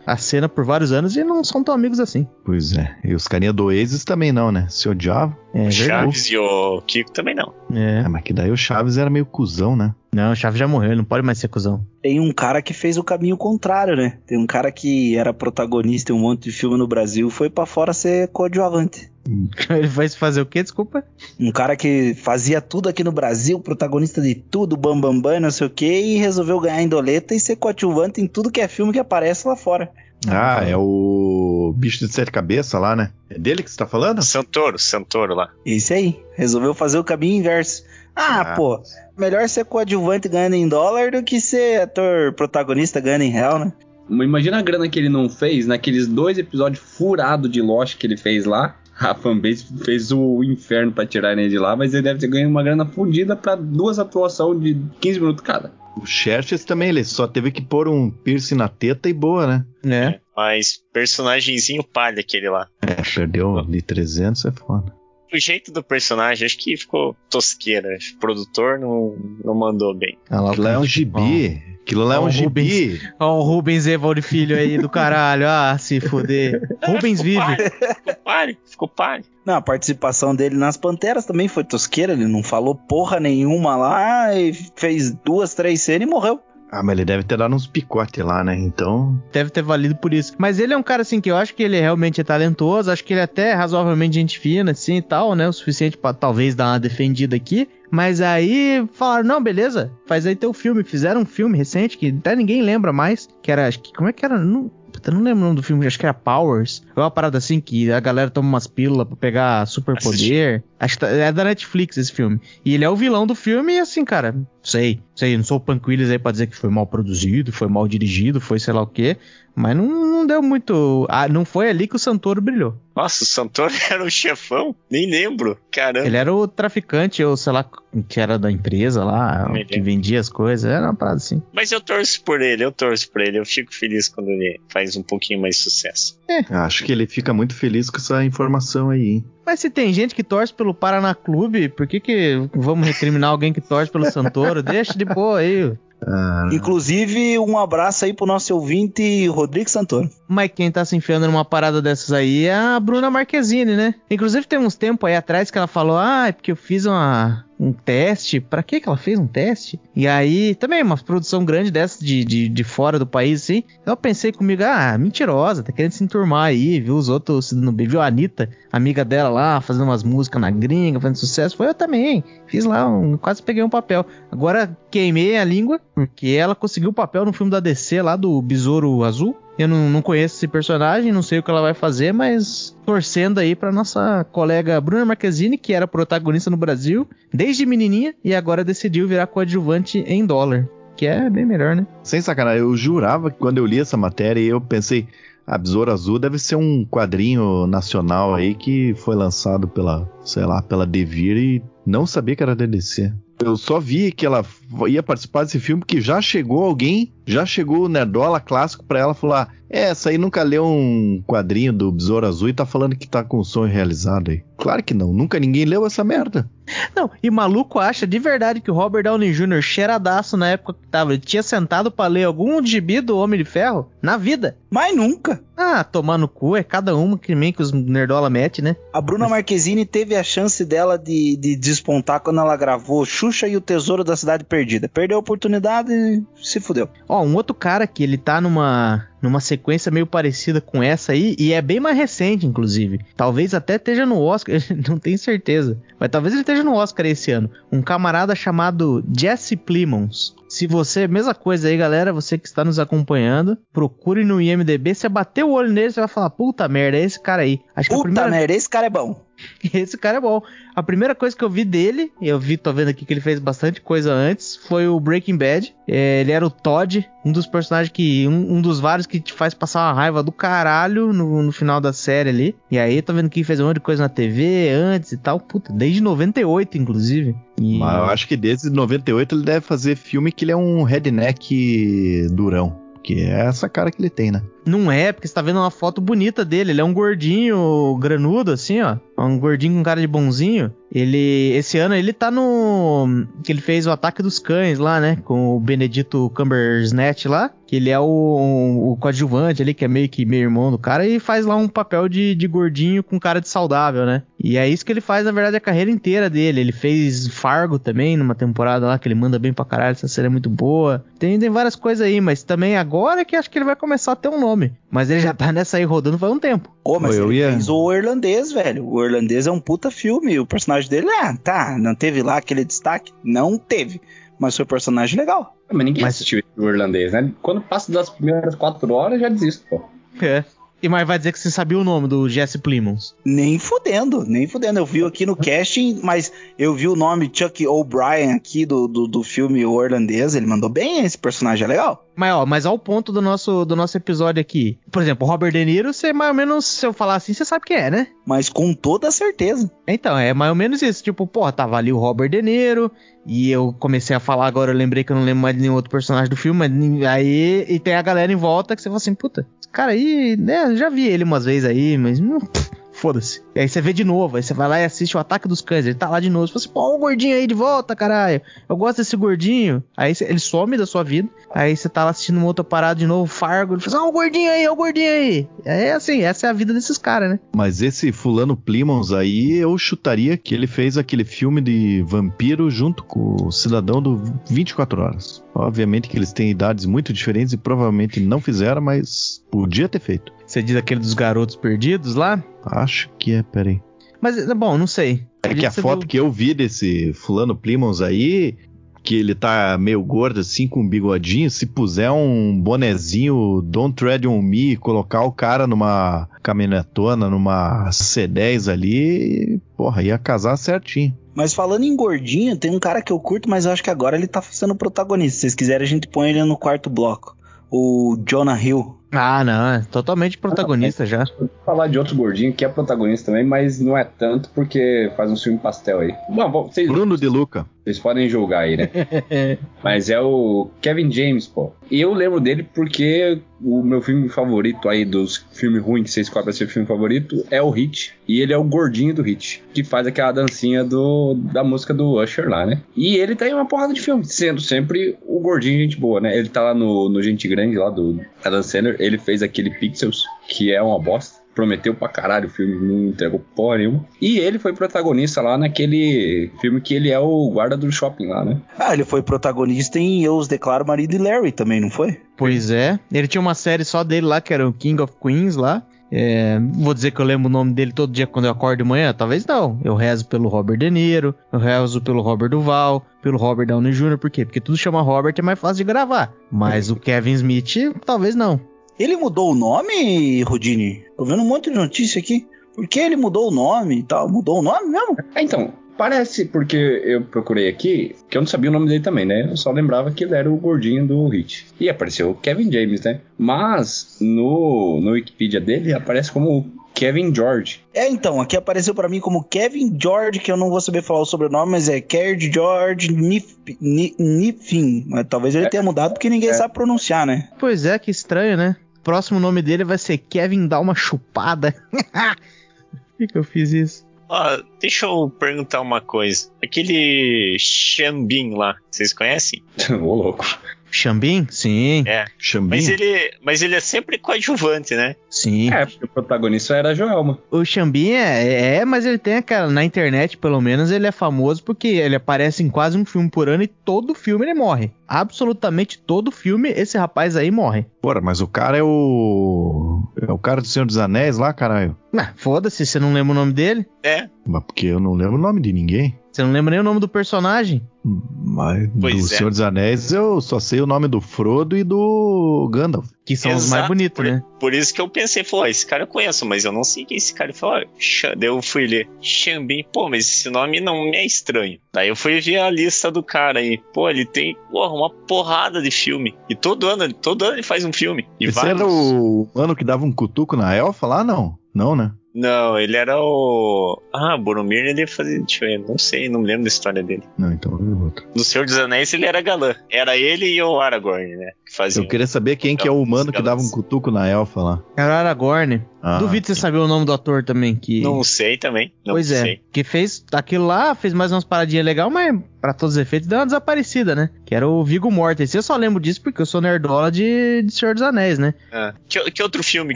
a cena por vários anos e não são tão amigos assim. Pois é. E os carinha do Oasis também não, né? Se odiavam. É verdade. Chaves e o Kiko também não. É. É, mas que daí o Chaves era meio cuzão, né? Não, o Chaves já morreu, ele não pode mais ser cuzão. Tem um cara que fez o caminho contrário, né? Tem um cara que era protagonista em um monte de filme no Brasil, foi pra fora ser coadjuvante. *laughs* Ele vai fazer o quê? Desculpa. Um cara que fazia tudo aqui no Brasil, protagonista de tudo, bambambam, bam, bam, não sei o que, e resolveu ganhar indoleta e ser coadjuvante em tudo que é filme que aparece lá fora. Ah, é o bicho de sete cabeças lá, né? É dele que você tá falando? Santoro, Santoro lá. Esse aí, resolveu fazer o caminho inverso. Ah, Ah. pô, melhor ser coadjuvante ganhando em dólar do que ser ator protagonista ganhando em real, né? Imagina a grana que ele não fez naqueles dois episódios furados de Lost que ele fez lá. A fanbase fez o inferno pra tirar ele de lá, mas ele deve ter ganho uma grana fodida pra duas atuações de 15 minutos cada. O Xerxes também, ele só teve que pôr um piercing na teta e boa, né? É. Mas personagemzinho palha aquele lá. É, perdeu de 300 é foda. O jeito do personagem, acho que ficou tosqueira. O produtor não, não mandou bem. Ah, lá, Aquilo lá é um gibi. Aquilo lá é um o gibi. Ó, o Rubens Evald Filho aí do caralho. Ah, se fuder. *laughs* Rubens vive. Ficou pare, ficou pare. Não, a participação dele nas Panteras também foi tosqueira. Ele não falou porra nenhuma lá e fez duas, três cenas e morreu. Ah, mas ele deve ter dado uns picotes lá, né? Então. Deve ter valido por isso. Mas ele é um cara, assim, que eu acho que ele realmente é talentoso. Acho que ele é até razoavelmente gente fina, assim e tal, né? O suficiente pra talvez dar uma defendida aqui. Mas aí falaram, não, beleza, faz aí teu filme. Fizeram um filme recente que até ninguém lembra mais. Que era, acho que, como é que era? Não, puta, não lembro o nome do filme, acho que era Powers. É uma parada assim que a galera toma umas pílulas pra pegar superpoder. Acho que tá- é da Netflix esse filme. E ele é o vilão do filme e assim, cara, sei, sei, não sou o Punk Willis aí pra dizer que foi mal produzido, foi mal dirigido, foi sei lá o quê. Mas não, não deu muito. Ah, não foi ali que o Santoro brilhou. Nossa, o Santoro *laughs* era o chefão? Nem lembro. Caramba. Ele era o traficante, ou sei lá, que era da empresa lá, que vendia as coisas. Era uma parada assim. Mas eu torço por ele, eu torço por ele. Eu fico feliz quando ele faz um pouquinho mais sucesso. Acho que ele fica muito feliz com essa informação aí, hein? Mas se tem gente que torce pelo Paraná Clube, por que que vamos recriminar alguém que torce pelo Santoro? *laughs* Deixa de boa aí. Ah, Inclusive, um abraço aí pro nosso ouvinte Rodrigo Santoro. Mas quem tá se enfiando numa parada dessas aí é a Bruna Marquezine, né? Inclusive tem uns tempos aí atrás que ela falou, ah, é porque eu fiz uma, um teste. Pra que que ela fez um teste? E aí, também uma produção grande dessa de, de, de fora do país, assim. Eu pensei comigo, ah, mentirosa, tá querendo se enturmar aí, viu os outros se dando bem. Viu a Anitta, amiga dela lá, fazendo umas músicas na gringa, fazendo sucesso. Foi eu também. Fiz lá, um, quase peguei um papel. Agora queimei a língua, porque ela conseguiu o papel no filme da DC lá do Besouro Azul. Eu não, não conheço esse personagem, não sei o que ela vai fazer, mas torcendo aí pra nossa colega Bruna Marquezine, que era protagonista no Brasil desde menininha e agora decidiu virar coadjuvante em dólar. Que é bem melhor, né? Sem sacanagem, eu jurava que quando eu li essa matéria, eu pensei, a Besouro Azul deve ser um quadrinho nacional aí que foi lançado pela, sei lá, pela Devir e não sabia que era da DC. Eu só vi que ela ia participar desse filme porque já chegou alguém, já chegou o Nerdola clássico pra ela falar: É, essa aí nunca leu um quadrinho do Besouro Azul e tá falando que tá com o sonho realizado aí. Claro que não, nunca ninguém leu essa merda. Não, e maluco acha de verdade que o Robert Downey Jr., cheiradaço na época que tava, ele tinha sentado pra ler algum gibi do Homem de Ferro na vida. Mas nunca. Ah, tomar no cu, é cada uma que nem que os nerdola mete, né? A Bruna Marquezine teve a chance dela de, de despontar quando ela gravou Xuxa e o Tesouro da Cidade Perdida. Perdeu a oportunidade e se fudeu. Ó, um outro cara que ele tá numa, numa sequência meio parecida com essa aí, e é bem mais recente, inclusive. Talvez até esteja no Oscar, *laughs* não tenho certeza. Mas talvez ele esteja no Oscar esse ano. Um camarada chamado Jesse Plimons. Se você, mesma coisa aí, galera, você que está nos acompanhando, procure no IMDB. Você bater o olho nele, você vai falar, puta merda, é esse cara aí. Acho que Puta primeira merda, esse cara é bom. *laughs* esse cara é bom. A primeira coisa que eu vi dele, eu vi, tô vendo aqui que ele fez bastante coisa antes, foi o Breaking Bad. É, ele era o Todd, um dos personagens que. Um, um dos vários que te faz passar uma raiva do caralho no, no final da série ali. E aí, tô vendo que ele fez um monte de coisa na TV antes e tal. Puta, desde 98, inclusive. E- Mas eu acho que desde 98 ele deve fazer filme que ele é um redneck durão. Que é essa cara que ele tem, né? Não é, porque você tá vendo uma foto bonita dele. Ele é um gordinho granudo, assim, ó. Um gordinho com cara de bonzinho. Ele. Esse ano ele tá no. Que ele fez o Ataque dos Cães lá, né? Com o Benedito Cumbersnatch lá. Que ele é o, o coadjuvante ali, que é meio que meio irmão do cara. E faz lá um papel de, de gordinho com cara de saudável, né? E é isso que ele faz, na verdade, a carreira inteira dele. Ele fez Fargo também, numa temporada lá, que ele manda bem pra caralho. Essa série é muito boa. Tem, tem várias coisas aí, mas também agora que acho que ele vai começar a ter um nome. Mas ele já tá nessa aí rodando faz um tempo. Ô, mas Eu ele ia- fez o irlandês, velho. O irlandês é um puta filme. O personagem dele, ah, tá, não teve lá aquele destaque? Não teve. Mas foi um personagem legal. Mas ninguém Mas- assistiu o irlandês, né? Quando passa das primeiras quatro horas, já desisto, pô. É. E mas vai dizer que você sabia o nome do Jesse Plimons. Nem fudendo, nem fudendo. Eu vi aqui no *laughs* casting, mas eu vi o nome Chuck O'Brien aqui do, do, do filme O Irlandês. Ele mandou bem, esse personagem é legal. Mas, ó, mas ao ponto do nosso, do nosso episódio aqui. Por exemplo, o Robert De Niro, você mais ou menos, se eu falar assim, você sabe quem é, né? Mas com toda certeza. Então, é mais ou menos isso. Tipo, porra, tava ali o Robert De Niro. E eu comecei a falar agora, eu lembrei que eu não lembro mais de nenhum outro personagem do filme. Mas aí, e tem a galera em volta que você fala assim, puta, esse cara aí, né, eu já vi ele umas vezes aí, mas. hum, pff, Foda-se. E aí você vê de novo, aí você vai lá e assiste o Ataque dos Cães, ele tá lá de novo. Você fala assim, pô, o gordinho aí de volta, caralho. Eu gosto desse gordinho. Aí cê- ele some da sua vida. Aí você tá lá assistindo uma outra parada de novo, Fargo. Ele fala assim, ó, o gordinho aí, o gordinho aí. É assim, essa é a vida desses caras, né? Mas esse fulano Plymouth aí, eu chutaria que ele fez aquele filme de vampiro junto com o cidadão do 24 horas. Obviamente que eles têm idades muito diferentes e provavelmente não fizeram, mas podia ter feito. Você diz aquele dos garotos perdidos lá? Acho que é, peraí. Mas, bom, não sei. É que a foto viu- que eu vi desse fulano Plymouth aí, que ele tá meio gordo assim, com um bigodinho, se puser um bonezinho Don't Tread On Me e colocar o cara numa caminhonetona, numa C10 ali, porra, ia casar certinho. Mas falando em gordinho, tem um cara que eu curto, mas eu acho que agora ele tá sendo protagonista. Se vocês quiserem, a gente põe ele no quarto bloco. O Jonah Hill. Ah, não, é totalmente protagonista já. Vou falar de outro gordinho que é protagonista também, mas não é tanto porque faz um filme pastel aí. Bom, bom, vocês, Bruno de Luca. Vocês podem julgar aí, né? *laughs* Mas é o Kevin James, pô. E eu lembro dele porque o meu filme favorito aí dos filmes ruins que você escolhe pra ser filme favorito é o Hit. E ele é o gordinho do Hit, que faz aquela dancinha do, da música do Usher lá, né? E ele tá em uma porrada de filme, sendo sempre o gordinho gente boa, né? Ele tá lá no, no Gente Grande, lá do Adam Sandler. Ele fez aquele Pixels, que é uma bosta. Prometeu pra caralho o filme, não entregou porra nenhuma. E ele foi protagonista lá naquele filme que ele é o guarda do shopping lá, né? Ah, ele foi protagonista em Eu Os Declaro Marido e Larry também, não foi? Pois é. Ele tinha uma série só dele lá, que era o King of Queens lá. É, vou dizer que eu lembro o nome dele todo dia quando eu acordo de manhã? Talvez não. Eu rezo pelo Robert De Niro, eu rezo pelo Robert Duval, pelo Robert Downey Jr. Por quê? Porque tudo chama Robert é mais fácil de gravar. Mas o Kevin Smith, talvez não. Ele mudou o nome, Rodini? Tô vendo um monte de notícia aqui. Por que ele mudou o nome e tal? Mudou o nome mesmo? É, então, parece, porque eu procurei aqui, que eu não sabia o nome dele também, né? Eu só lembrava que ele era o gordinho do Hit. E apareceu o Kevin James, né? Mas no, no Wikipedia dele aparece como Kevin George. É, então, aqui apareceu pra mim como Kevin George, que eu não vou saber falar o sobrenome, mas é Kerd George Nif, Ni- Nifin. Mas talvez ele tenha mudado porque ninguém É. sabe pronunciar, né? Pois é, que estranho, né? O próximo nome dele vai ser Kevin Dá uma chupada. *laughs* Por que, que eu fiz isso? Ó, deixa eu perguntar uma coisa. Aquele Xambin lá, vocês conhecem? *laughs* Ô, louco. Xambin? Sim, É. Chambinha. Mas ele, mas ele é sempre coadjuvante, né? sim. É, porque o protagonista era a Joelma. O Xambin é, é, mas ele tem aquela. Na internet, pelo menos, ele é famoso porque ele aparece em quase um filme por ano e todo filme ele morre. Absolutamente todo filme esse rapaz aí morre. Porra, mas o cara é o. É o cara do Senhor dos Anéis lá, caralho. Ah, foda-se, você não lembra o nome dele? É. Mas porque eu não lembro o nome de ninguém. Você não lembra nem o nome do personagem? Mas Pois do é. Senhor dos Anéis eu só sei o nome do Frodo e do Gandalf. Que são os mais Exato, bonitos, por, né? Por isso que eu pensei, falou, esse cara eu conheço, mas eu não sei quem é esse cara. Ele falou, "Xa-" daí eu fui ler, Xambin, pô, mas esse nome não me é estranho. Daí eu fui ver a lista do cara aí, pô, ele tem, porra, uma porrada de filme. E todo ano, todo ano ele faz um filme. E Esse vários. era o mano que dava um cutuco na elfa lá? Não. Não, né? Não, ele era o. Ah, Boromir ele fazia. Deixa eu ver, não sei, não lembro da história dele. Não, então é outro. No Senhor dos Anéis ele era galã. Era ele e o Aragorn, né? Faziam. Eu queria saber quem que é o humano que dava um cutuco na elfa lá. Era o Aragorn. Ah, Duvido você saber o nome do ator também. Que... Não sei também. Não pois é. sei. Que fez aquilo lá, fez mais umas paradinhas legais, mas pra todos os efeitos deu uma desaparecida, né? Que era o Viggo Mortensen. Eu só lembro disso porque eu sou nerdola de, de Senhor dos Anéis, né? Ah. Que, que outro filme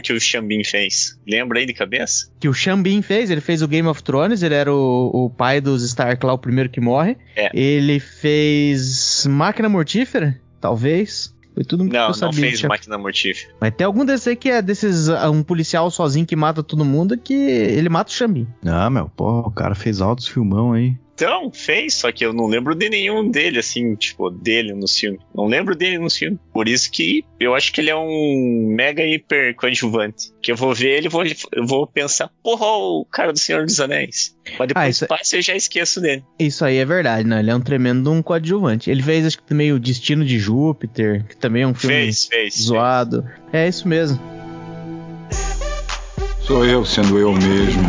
que o Xambin fez? Lembra aí de cabeça? Que o Xambin fez, ele fez o Game of Thrones, ele era o, o pai dos Stark lá, o primeiro que morre. É. Ele fez Máquina Mortífera, talvez. Foi tudo que Não, eu não sabia. fez Tinha- Máquina Mortífera. Mas tem algum desses aí que é desses. ah, Um policial sozinho que mata todo mundo que ele mata o Xambin. Ah, meu, pô, o cara fez altos filmão aí. Então, fez, só que eu não lembro de nenhum dele, assim, tipo, dele no filme. Não lembro dele no filme. Por isso que eu acho que ele é um mega hiper coadjuvante. Que eu vou ver ele e vou, eu vou pensar, porra, o cara do Senhor dos Anéis. Mas Ah, depois isso- passa e eu já esqueço dele. Isso aí é verdade, né? Ele é um tremendo um coadjuvante. Ele fez, acho que também o Destino de Júpiter, que também é um filme Fez, fez. zoado. É isso mesmo. Sou eu sendo eu mesmo.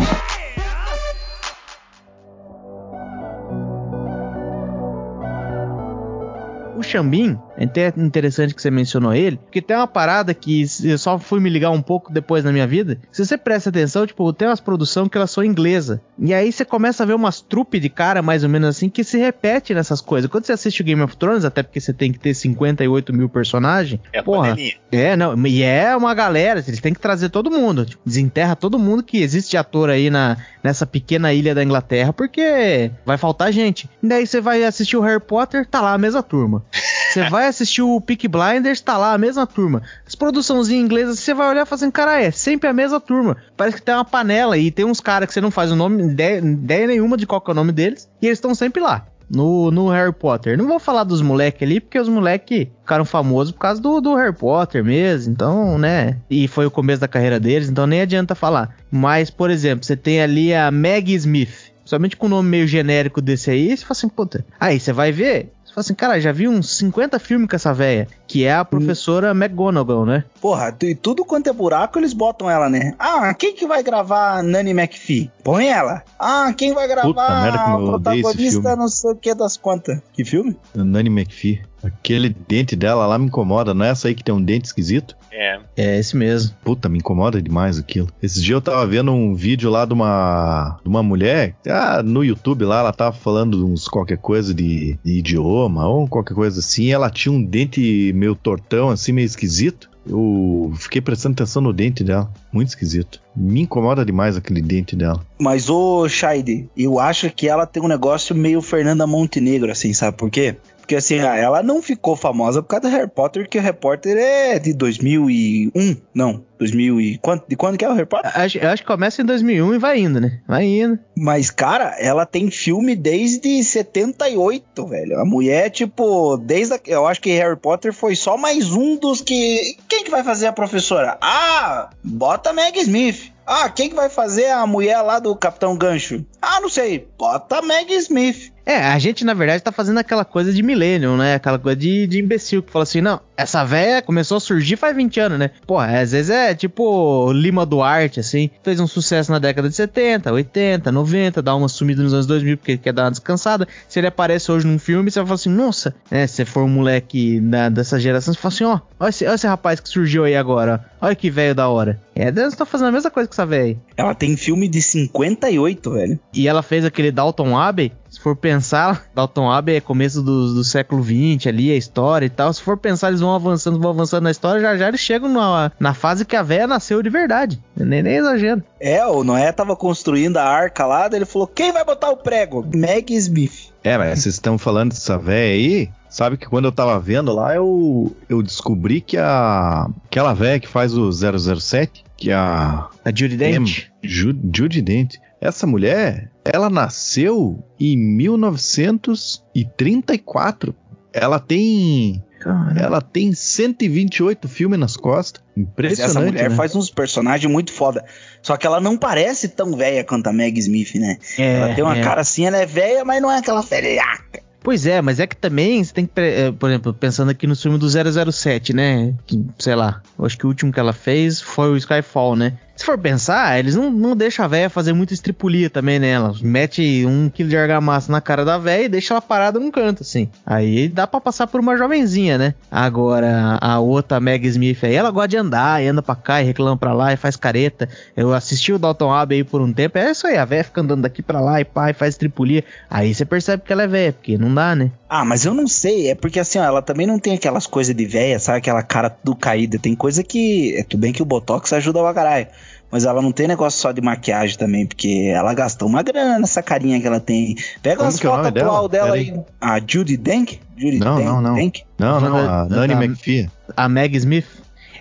O Xambin, é até interessante que você mencionou ele, porque tem uma parada que eu só fui me ligar um pouco depois na minha vida. Se você presta atenção, tipo, tem umas produções que elas são inglesa. E aí você começa a ver umas trupe de cara, mais ou menos assim, que se repete nessas coisas. Quando você assiste o Game of Thrones, até porque você tem que ter 58 mil personagens, É porra, panelinha. é, não, e é uma galera, eles têm que trazer todo mundo, tipo, desenterra todo mundo que existe de ator aí na, nessa pequena ilha da Inglaterra, porque vai faltar gente. E daí você vai assistir o Harry Potter, tá lá a mesma turma. *laughs* Você vai assistir o Peak Blinders, tá lá a mesma turma. As produçãozinhas inglesas, você vai olhar falar assim, cara, é sempre a mesma turma. Parece que tem uma panela e tem uns caras que você não faz o nome, ideia, ideia nenhuma de qual é o nome deles, e eles estão sempre lá. No, no Harry Potter. Não vou falar dos moleques ali, porque os moleques ficaram famosos por causa do, do Harry Potter mesmo. Então, né? E foi o começo da carreira deles, então nem adianta falar. Mas, por exemplo, você tem ali a Maggie Smith. Somente com o nome meio genérico desse aí, você fala assim, puta. Aí você vai ver. Fala assim, cara, já vi uns 50 filmes com essa véia. Que é a professora McGonagall, né? Porra, e tudo quanto é buraco, eles botam ela, né? Ah, quem que vai gravar Nanny McPhee? Põe ela. Ah, quem vai gravar Puta merda, como a protagonista não sei o que das quantas? Que filme? Nani McPhee. Aquele dente dela lá me incomoda. Não é essa aí que tem um dente esquisito? É. É esse mesmo. Puta, me incomoda demais aquilo. Esse dia eu tava vendo um vídeo lá de uma, de uma mulher, ah, no YouTube lá, ela tava falando de uns qualquer coisa de, de idioma ou qualquer coisa assim. e ela tinha um dente meio tortão, assim, meio esquisito. Eu fiquei prestando atenção no dente dela. Muito esquisito. Me incomoda demais aquele dente dela. Mas, ô, Shaide, eu acho que ela tem um negócio meio Fernanda Montenegro, assim, sabe por quê? Porque, assim, ah, ela não ficou famosa por causa do Harry Potter, porque o Harry Potter é de 2001. Não, 2000 e... Quanto, de quando que é o Harry Potter? Acho, eu acho que começa em 2001 e vai indo, né? Vai indo. Mas, cara, ela tem filme desde 78, velho. A mulher, tipo, desde. A, eu acho que Harry Potter foi só mais um dos que. Quem que vai fazer a professora? Ah, bota Meg Smith. Ah, quem que vai fazer a mulher lá do Capitão Gancho? Ah, não sei. Bota a Meg Smith. É, a gente na verdade tá fazendo aquela coisa de millennium, né? Aquela coisa de, de imbecil que fala assim: não, essa véia começou a surgir faz 20 anos, né? Pô, às vezes é tipo Lima Duarte, assim. Fez um sucesso na década de 70, 80, 90, dá uma sumida nos anos 2000 porque quer dar uma descansada. Se ele aparece hoje num filme, você vai falar assim: nossa, né? Se você for um moleque da, dessa geração, você fala assim: ó, olha esse, olha esse rapaz que surgiu aí agora, ó. olha que velho da hora. É, eles estão fazendo a mesma coisa que essa véia aí. Ela tem filme de 58, velho. E ela fez aquele Dalton Abbey. Se for pensar, *laughs* Dalton Abbey é começo do, do século XX ali, a história e tal. Se for pensar, eles vão avançando, vão avançando na história, já já eles chegam na, na fase que a véia nasceu de verdade. Nem, nem exagero. É, o Noé tava construindo a arca lá, daí ele falou: quem vai botar o prego? Meg Smith. É, mas vocês estão falando dessa véia aí. Sabe que quando eu tava vendo lá, eu, eu descobri que a. aquela véia que faz o 007, que é a. A Judy Dent. Ju, Judy Dent. Essa mulher, ela nasceu em 1934. Ela tem. Caramba. Ela tem 128 filmes nas costas. Impressionante. essa mulher né? faz uns personagens muito foda. Só que ela não parece tão velha quanto a Meg Smith, né? É, ela tem uma é. cara assim, ela é velha, mas não é aquela velhaca. Pois é, mas é que também você tem que, eh, por exemplo, pensando aqui no filme do 007, né? Que, sei lá, eu acho que o último que ela fez foi o Skyfall, né? Se for pensar, eles não, não deixam a véia fazer muito estripulia também nela. Mete um quilo de argamassa na cara da véia e deixa ela parada num canto, assim. Aí dá pra passar por uma jovenzinha, né? Agora, a outra Meg Smith aí, ela gosta de andar e anda pra cá e reclama pra lá e faz careta. Eu assisti o Dalton Abbey aí por um tempo, é isso aí, a véia fica andando daqui pra lá e pá, e faz estripulia. Aí você percebe que ela é véia, porque não dá, né? Ah, mas eu não sei, é porque assim, ó, ela também não tem aquelas coisas de velha, sabe? Aquela cara tudo caída. Tem coisa que. É tudo bem que o Botox ajuda pra caralho. Mas ela não tem negócio só de maquiagem também, porque ela gastou uma grana nessa carinha que ela tem. Pega Como umas é fotos dela? atual dela, Pera aí. A Judy Denk? Judy Não, Denk? não, não. Denk? Não, não, a Da- Nani da- McPhee. A Meg Smith.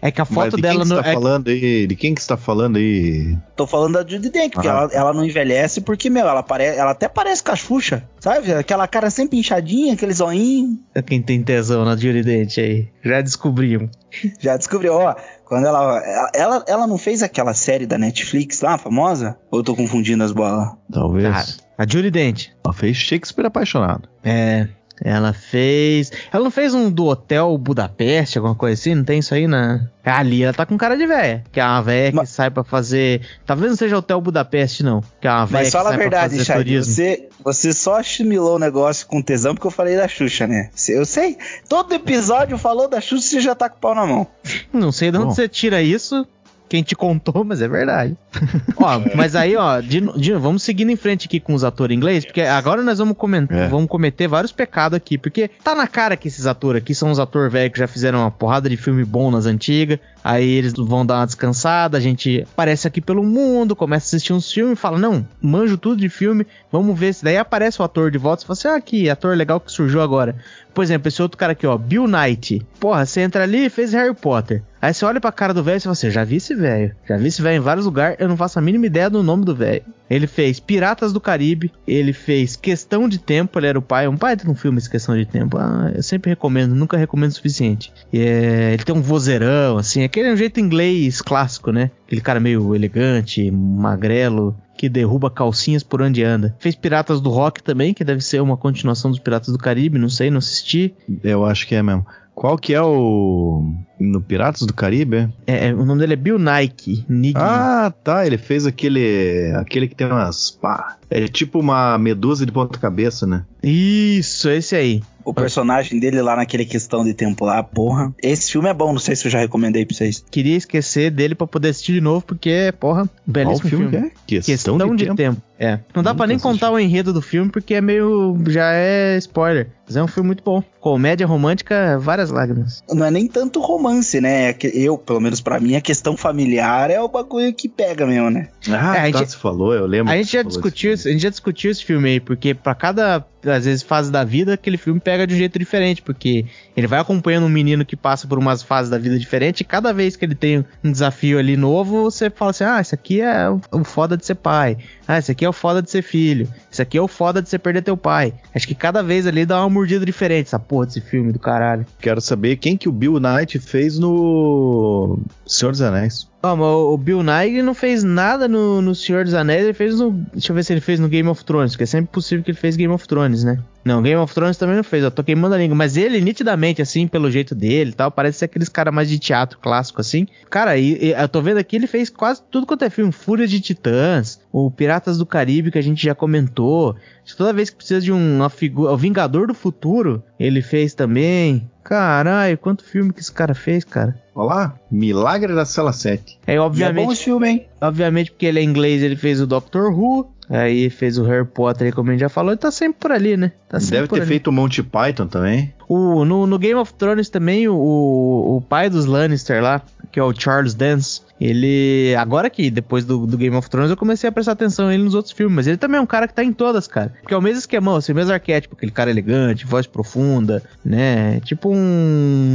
É que a foto de dela quem que no. você tá é- falando aí? De quem que você tá falando aí? Tô falando da Judy Denk, porque Ah. ela, ela não envelhece porque, meu, ela, pare, ela até parece cachucha, sabe? Aquela cara sempre inchadinha, aquele zoinho. é Quem tem tesão na Judy Dent aí. Já descobrimos. *laughs* Já descobriu, ó. Quando ela, ela, ela. ela não fez aquela série da Netflix lá, famosa? Ou eu tô confundindo as bolas? Talvez. Cara, a Judy Dent. Ela fez Shakespeare apaixonado. É. Ela fez. Ela não fez um do Hotel Budapeste, alguma coisa assim? Não tem isso aí na. Ali ela tá com cara de véia. Que é uma véia que Mas- sai pra fazer. Talvez não seja Hotel Budapeste, não. Que é uma véia Mas que fala a sai pra verdade, turismo. você, você só assimilou o negócio com tesão porque eu falei da Xuxa, né? Eu sei, todo episódio falou da Xuxa e você já tá com o pau na mão. Não sei de onde Bom. você tira isso. Quem te contou, mas é verdade. *laughs* ó, mas aí, ó, de, de- vamos seguindo em frente aqui com os atores inglês, porque agora nós vamos, comen- É. vamos cometer vários pecados aqui, porque tá na cara que esses atores aqui são os atores velhos que já fizeram uma porrada de filme bom nas antigas, aí eles vão dar uma descansada, a gente aparece aqui pelo mundo, começa a assistir uns filmes fala, não, manjo tudo de filme, vamos ver se daí aparece o ator de volta e fala assim, ah, que ator legal que surgiu agora. Por exemplo, esse outro cara aqui, ó, Bill Knight. Porra, você entra ali e fez Harry Potter. Aí você olha pra cara do velho e você fala assim, já vi esse velho. Já vi esse velho em vários lugares, eu não faço a mínima ideia do nome do velho. Ele fez Piratas do Caribe, ele fez Questão de Tempo, ele era o pai, um pai de um filme Questão de Tempo. Ah, eu sempre recomendo, nunca recomendo o suficiente. É, ele tem um vozeirão, assim, aquele é um jeito inglês clássico, né? Aquele cara meio elegante, magrelo, que derruba calcinhas por onde anda. Fez Piratas do Rock também, que deve ser uma continuação dos Piratas do Caribe, não sei, não assisti. Eu acho que é mesmo. Qual que é o. No Piratas do Caribe? é? É, o nome dele é Bill Nike. Niggy. Ah, tá. Ele fez aquele. Aquele que tem umas. Pá. É tipo uma medusa de ponta-cabeça, né? Isso, esse aí. O personagem dele lá naquele questão de tempo lá, porra. Esse filme é bom, não sei se eu já recomendei pra vocês. Queria esquecer dele pra poder assistir de novo, porque, porra, Qual belíssimo filme, filme. que é? Questão, de, tempo. É. Não dá pra nem assisti. contar o enredo do filme, porque é meio. já é spoiler. Mas é um filme muito bom. Comédia romântica, várias lágrimas. Não é nem tanto romance, né? É Eu, pelo menos pra mim, a questão familiar é o bagulho que pega mesmo, né? Ah, É, a tá, gente- você falou, eu lembro. A gente já discutiu, a gente já discutiu esse filme aí, porque pra cada, às vezes, fase da vida, aquele filme pega de um jeito diferente, porque ele vai acompanhando um menino que passa por umas fases da vida diferentes, e cada vez que ele tem um desafio ali novo, você fala assim, ah, isso aqui é o- o foda de ser pai, ah, isso aqui é o foda de ser filho, isso aqui é o foda de você perder teu pai. Acho que cada vez ali dá uma mordida diferente, essa porra desse filme do caralho. Quero saber quem que o Bill Knight fez no Senhor dos Anéis. Ó, mas o Bill Nighy não fez nada no, no Senhor dos Anéis, ele fez no. Deixa eu ver se ele fez no Game of Thrones, porque é sempre possível que ele fez Game of Thrones, né? Não, Game of Thrones também não fez, eu tô queimando a língua. Mas ele, nitidamente, assim, pelo jeito dele e tal, parece ser aqueles caras mais de teatro clássico, assim. Cara, e, e eu tô vendo aqui, ele fez quase tudo quanto é filme. Fúria de Titãs, o Piratas do Caribe, que a gente já comentou. Que Toda vez que precisa de um, uma figura. O Vingador do Futuro, ele fez também. Caralho, quanto filme que esse cara fez, cara. Olha lá, Milagre da Cela 7. É, E é obviamente. bom esse filme, hein? Obviamente, porque ele é inglês, ele fez o Doctor Who. Aí fez o Harry Potter, como a gente já falou, ele tá sempre por ali, né? Tá Deve ter ali. feito o Monty Python também. O, no, no Game of Thrones também, o, o pai dos Lannister lá, que é o Charles Dance, ele. Agora que, depois do, do Game of Thrones, eu comecei a prestar atenção nele nos outros filmes, mas ele também é um cara que tá em todas, cara. Porque é o mesmo esquemão, assim, o mesmo arquétipo, aquele cara elegante, voz profunda, né? Tipo um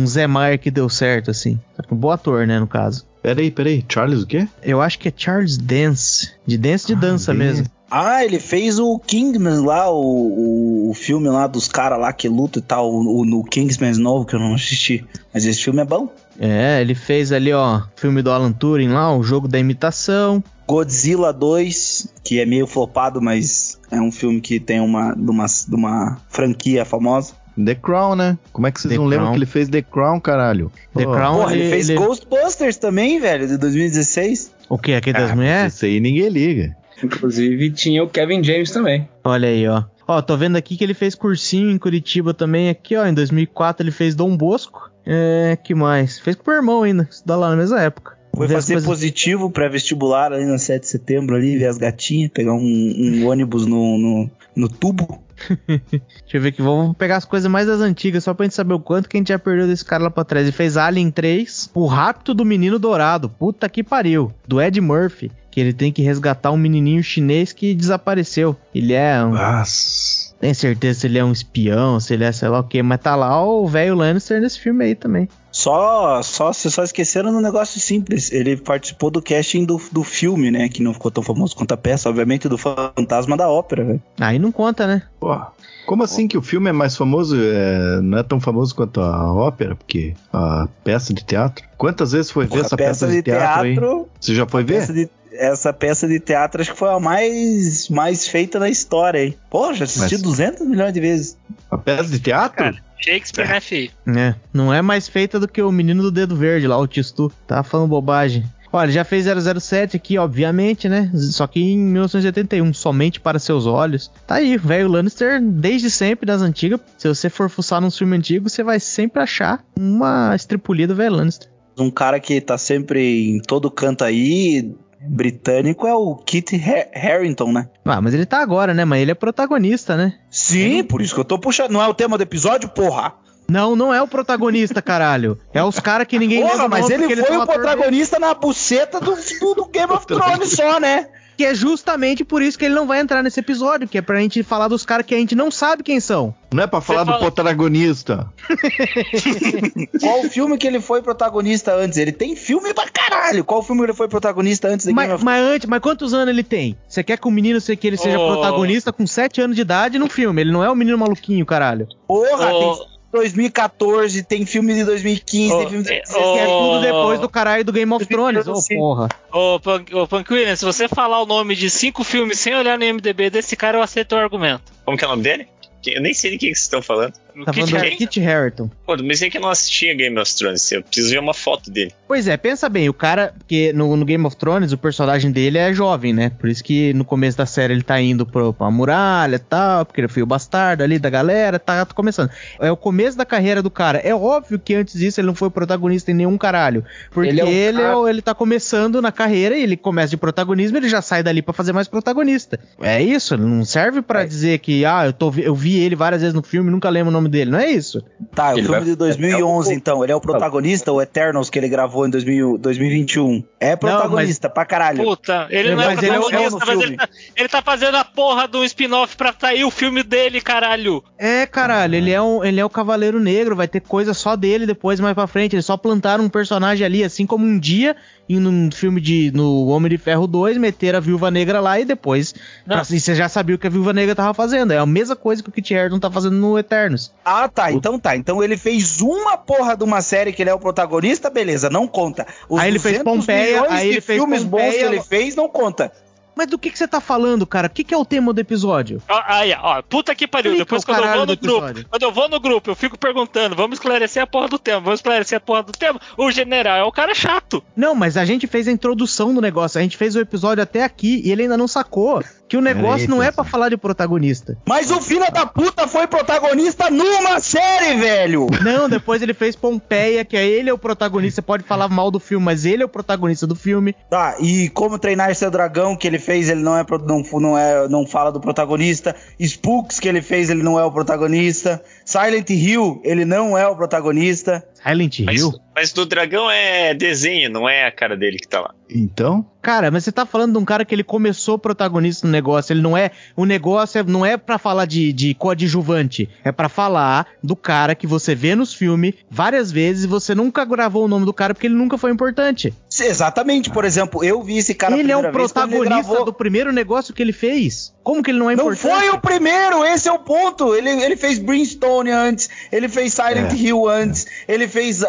Zé Maier que deu certo, assim. Um bom ator, né, no caso. Peraí, peraí, Charles o quê? Eu acho que é Charles Dance, de dance de Ah, dança mesmo. Ah, ele fez o Kingman lá, o, o, o filme lá dos caras lá que luta e tal, o, o- no Kingsman novo, que eu não assisti. Mas esse filme é bom. É, ele fez ali, ó, filme do Alan Turing lá, o jogo da imitação. Godzilla 2, que é meio flopado, mas é um filme que tem uma, de uma, de uma franquia famosa. The Crown, né? Como é que vocês The não lembram Crown. que ele fez The Crown, caralho? The Pô, Crown, Porra, ele, fez ele- Ghostbusters também, velho, de 2016. O que? Aqui das ah, mulheres? Isso aí ninguém liga. Inclusive tinha o Kevin James também. Olha aí, ó. Ó, tô vendo aqui que ele fez cursinho em Curitiba também. Aqui, ó, em 2004 ele fez Dom Bosco. É, que mais? Fez com o meu irmão ainda, estudar lá na mesma época. Foi fazer coisas- positivo pré-vestibular ali na 7 de setembro ali, ver as gatinhas, pegar um, um ônibus no, no, no tubo. *laughs* Deixa eu ver aqui, vamos pegar as coisas mais das antigas, só pra gente saber o quanto que a gente já perdeu desse cara lá pra trás. Ele fez Alien 3, O Rapto do Menino Dourado, puta que pariu, do Ed Murphy, que ele tem que resgatar um menininho chinês que desapareceu. Ele é um... Nossa. Tem certeza se ele é um espião, se ele é sei lá o que, mas tá lá o velho Lannister nesse filme aí também. Só, só, vocês só esqueceram do negócio simples. Ele participou do casting do, do filme, né? Que não ficou tão famoso quanto a peça, obviamente, do Fantasma da Ópera, velho. Aí não conta, né? Pô, como assim que o filme é mais famoso, é, não é tão famoso quanto a ópera, porque a peça de teatro? Quantas vezes foi ver Porra, essa peça, de teatro, aí? Você já foi ver? peça de- essa peça de teatro acho que foi a mais, mais feita da história, hein? Pô, já assisti Mas- 200 milhões de vezes. A peça de teatro? Cara, Shakespeare, né, filho? É, não é mais feita do que o menino do dedo verde lá, o Tistu. Tá falando bobagem. Olha, já fez 007 aqui, obviamente, né? Só que em 1981, somente para seus olhos. Tá aí, velho Lannister, desde sempre das antigas. Se você for fuçar num filme antigo, você vai sempre achar uma estripulia do velho Lannister. Um cara que tá sempre em todo canto aí, britânico, é o Kit Ha- Harington, né? Ah, mas ele tá agora, né? Mas ele é protagonista, né? Sim, por isso que eu tô puxando. Não é o tema do episódio, porra? Não, não é o protagonista, caralho. É os caras que ninguém Porra, lembra mas ele foi são o ator dele. protagonista na buceta do, do, do Game of *laughs* Thrones só, né? Que é justamente por isso que ele não vai entrar nesse episódio, que é pra gente falar dos caras que a gente não sabe quem são. Não é pra falar do fala- protagonista. *laughs* Qual filme que ele foi protagonista antes? Ele tem filme pra caralho. Qual filme ele foi protagonista antes de Game Mas, of mas antes, mas quantos anos ele tem? Você quer que o menino se- que ele seja Oh. protagonista com 7 anos de idade no filme? Ele não é o menino maluquinho, caralho. Porra, Ô. tem 2014, tem filme de 2015, Ô, tem filme de é, 2016. ô. Que é tudo depois do caralho do Game of Thrones. Ô, Sim. porra. Ô, ô, Punk Williams, se você falar o nome de cinco filmes sem olhar no MDB desse cara, eu aceito o argumento. Como que é o nome dele? Eu nem sei de quem que vocês estão falando. O Tá Kit falando? Kit Harington. Pô, mas é que eu não assistia Game of Thrones. Eu preciso ver uma foto dele. Pois é, pensa bem, o cara, porque no, no Game of Thrones o personagem dele é jovem, né? Por isso que no começo da série ele tá indo pro, pra muralha e tal, porque ele foi o bastardo ali da galera, tá, tá começando. É o começo da carreira do cara. É óbvio que antes disso ele não foi protagonista em nenhum caralho. Porque Ele ele é é, o cara- o- ele tá começando na carreira e ele começa de protagonismo ele já sai dali pra fazer mais protagonista. É isso, não serve pra dizer que, ah, eu, tô, vi- eu vi ele várias vezes no filme e nunca lembro o nome dele. Não é isso. Tá, é o Ele filme vai- de 2011, é o- então. Ele é o protagonista, o Eternals, que ele gravou em 2000 2021. É protagonista pra caralho. Puta, ele não é Mas ele é o- protagonista, é o mas filme. ele tá, ele tá fazendo a porra do spin-off pra sair o filme dele, caralho. É, caralho, ele é, um, ele é o Cavaleiro Negro, vai ter coisa só dele depois, mais pra frente. Eles só plantaram um personagem ali, assim como um dia, um filme de. no Homem de Ferro 2, meter a Viúva Negra lá e depois. Não. Assim, você já sabia o que a Viúva Negra tava fazendo. É a mesma coisa que o Kit Harington tá fazendo no Eternos. Ah, tá. Então tá. Então ele fez uma porra de uma série que ele é o protagonista, beleza, não conta. Os Aí ele fez 200 Pompeia, aí ele fez filmes bons Pompeia, que ele fez, não conta. Mas do que, que você tá falando, cara? O que, que é o tema do episódio? Ó, Aí, ó, puta que pariu. Explica Depois quando eu vou no grupo, quando eu vou no grupo, eu fico perguntando, vamos esclarecer a porra do tema, vamos esclarecer a porra do tema. O general é o cara chato. Não, mas a gente fez a introdução do negócio, a gente fez o episódio até aqui e ele ainda não sacou que o negócio não é pra falar de protagonista. Mas o filho da puta foi protagonista numa série, velho! Não, depois ele fez Pompeia, que é ele é o protagonista. Você pode falar mal do filme, mas ele é o protagonista do filme. Tá, e como treinar seu dragão que ele fez, ele não é não, não é não fala do protagonista. Spooks que ele fez, ele não é o protagonista. Silent Hill, ele não é o protagonista. Silent Mas, Hill? mas do dragão é desenho, não é a cara dele que tá lá. Então, Cara, mas você tá falando de um cara que ele começou protagonista no negócio. Ele não é. O negócio é- não é pra falar de, de coadjuvante. É pra falar do cara que você vê nos filmes várias vezes e você nunca gravou o nome do cara porque ele nunca foi importante. Sim, Exatamente, por exemplo, eu vi esse cara a ele é o quando ele protagonista gravou- do primeiro negócio que ele fez. Como que ele não é Não importante? foi o primeiro, esse é o ponto. Ele, ele fez Brimstone antes, ele fez Silent É. Hill antes, ele fez,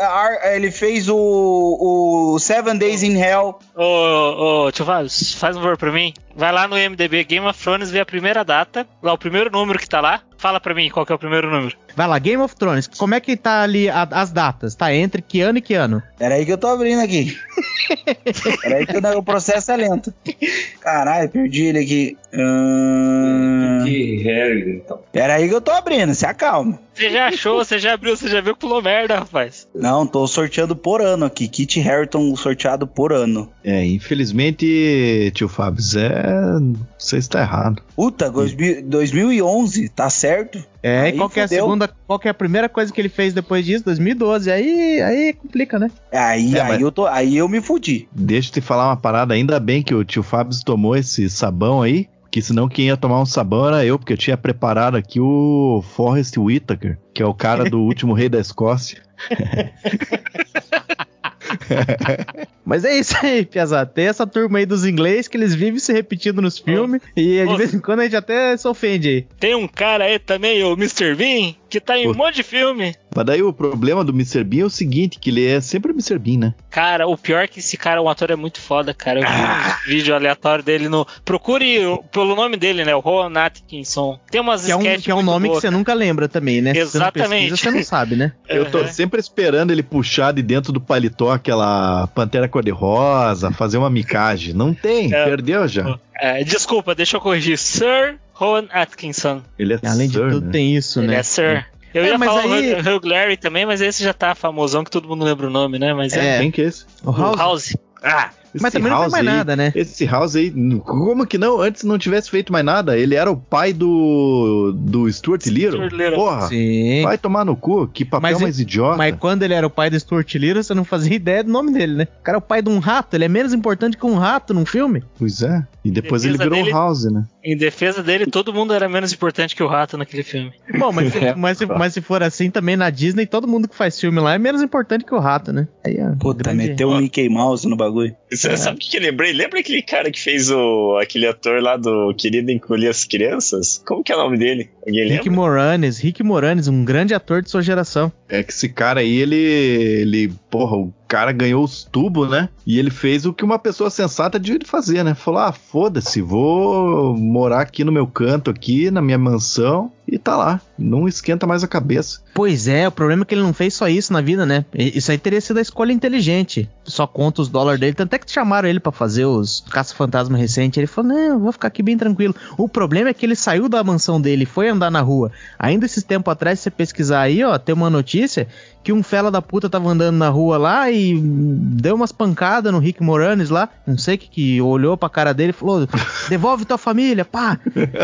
ele fez o, o Seven Days in Hell. Ô, ô, tio Vaz, faz um favor pra mim. Vai lá no MDB Game of Thrones, vê a primeira data, lá o primeiro número que tá lá. Fala pra mim qual que é o primeiro número. Vai lá, Game of Thrones. Como é que tá ali a- as datas? Tá entre que ano e que ano? Pera aí que eu tô abrindo aqui. *laughs* Pera aí que o- o processo é lento. Caralho, perdi ele aqui. Ahn, Que Harry, então. Pera aí que eu tô abrindo, se acalma. Você já achou, você já abriu, você já viu que pulou merda, rapaz. Não, tô sorteando por ano aqui. Kit Harington sorteado por ano. é, infelizmente, tio Fábio, Zé, você está errado. Puta, 2000 2011, tá certo? É, Aí e qual que é a fudeu. Segunda, qual que é a primeira coisa que ele fez depois disso? 2012. Aí, aí complica, né? Aí, É, aí, mas- eu tô, aí eu me fudi. Deixa eu te falar uma parada, ainda bem que o tio Fábio tomou esse sabão aí, que senão quem ia tomar um sabão era eu, porque eu tinha preparado aqui o Forrest Whitaker, que é o cara do último rei da Escócia. *laughs* *laughs* Mas é isso aí, *laughs* Piazada. Tem essa turma aí dos inglês que eles vivem se repetindo nos filmes e de Ô. vez em quando a gente até se ofende aí. Tem um cara aí também, o Mr. Bean, que tá em um monte de filme. Mas daí o problema do Mr. Bean é o seguinte, que ele é sempre o Mr. Bean, né? Cara, o pior é que esse cara, o ator é muito foda, cara. Eu vi Ah. um vídeo aleatório dele no. Procure pelo nome dele, né? O Rowan Atkinson. Tem umas Que é um, sketches que é um nome que boas, você nunca lembra também, né? Se você não Exatamente. pesquisa, você não sabe, né? *laughs* Eu tô sempre esperando ele puxar de dentro do paletó aquela pantera cor-de-rosa, fazer uma micagem. Não tem, É. perdeu já. É, desculpa, deixa eu corrigir. Sir Rowan Atkinson. Ele é Além de Sir, tudo, né? tem isso, Ele né? é Sir. Eu É, ia mas falar aí- o Hugh- Larry também, mas esse já tá famosão que todo mundo lembra o nome, né? Mas é, É. Quem que é esse? O o House. House. Ah, Mas Esse também não tem House mais aí- nada, né? Esse House aí, como que não? Antes não tivesse feito mais nada. Ele era o pai do do Stuart Little. Stuart Little. Porra, Sim. vai tomar no cu. Que papel Mas mais idiota. Mas quando ele era o pai do Stuart Little, você não fazia *laughs* ideia do nome dele, né? O cara é o pai de um rato, ele é menos importante que um rato num filme. Pois é. E depois ele virou dele- o House, né? em defesa dele, todo mundo era menos importante que o rato naquele filme. Bom, mas, *laughs* se, É, mas, se, mas se for assim, também na Disney, todo mundo que faz filme lá é menos importante que o rato, né? Aí, ó, Puta, grande- meteu um Mickey Mouse no bagulho. *laughs* Você sabe o que, que eu lembrei? Lembra aquele cara que fez o. aquele ator lá do Querido Encolher as Crianças? Como que é o nome dele? Alguém Rick lembra? Moranes, Rick Moranes, um grande ator de sua geração. É que esse cara aí, ele. ele porra, o cara ganhou os tubos, né? E ele fez o que uma pessoa sensata devia fazer, né? Falou: ah, foda-se, vou morar aqui no meu canto, aqui, na minha mansão, e tá lá. Não esquenta mais a cabeça. Pois é, o problema é que ele não fez só isso na vida, né? Isso aí teria sido a escolha inteligente. Só conta os dólares dele. Tanto é que chamaram ele pra fazer os Caça-Fantasma recente. Ele falou: Não, vou ficar aqui bem tranquilo. O problema é que ele saiu da mansão dele foi andar na rua. Ainda esses tempo atrás, se você pesquisar aí, ó, tem uma notícia que um fela da puta tava andando na rua lá e deu umas pancadas no Rick Moranes lá. Não sei que, que olhou pra cara dele e falou: Devolve tua família, pá! *laughs*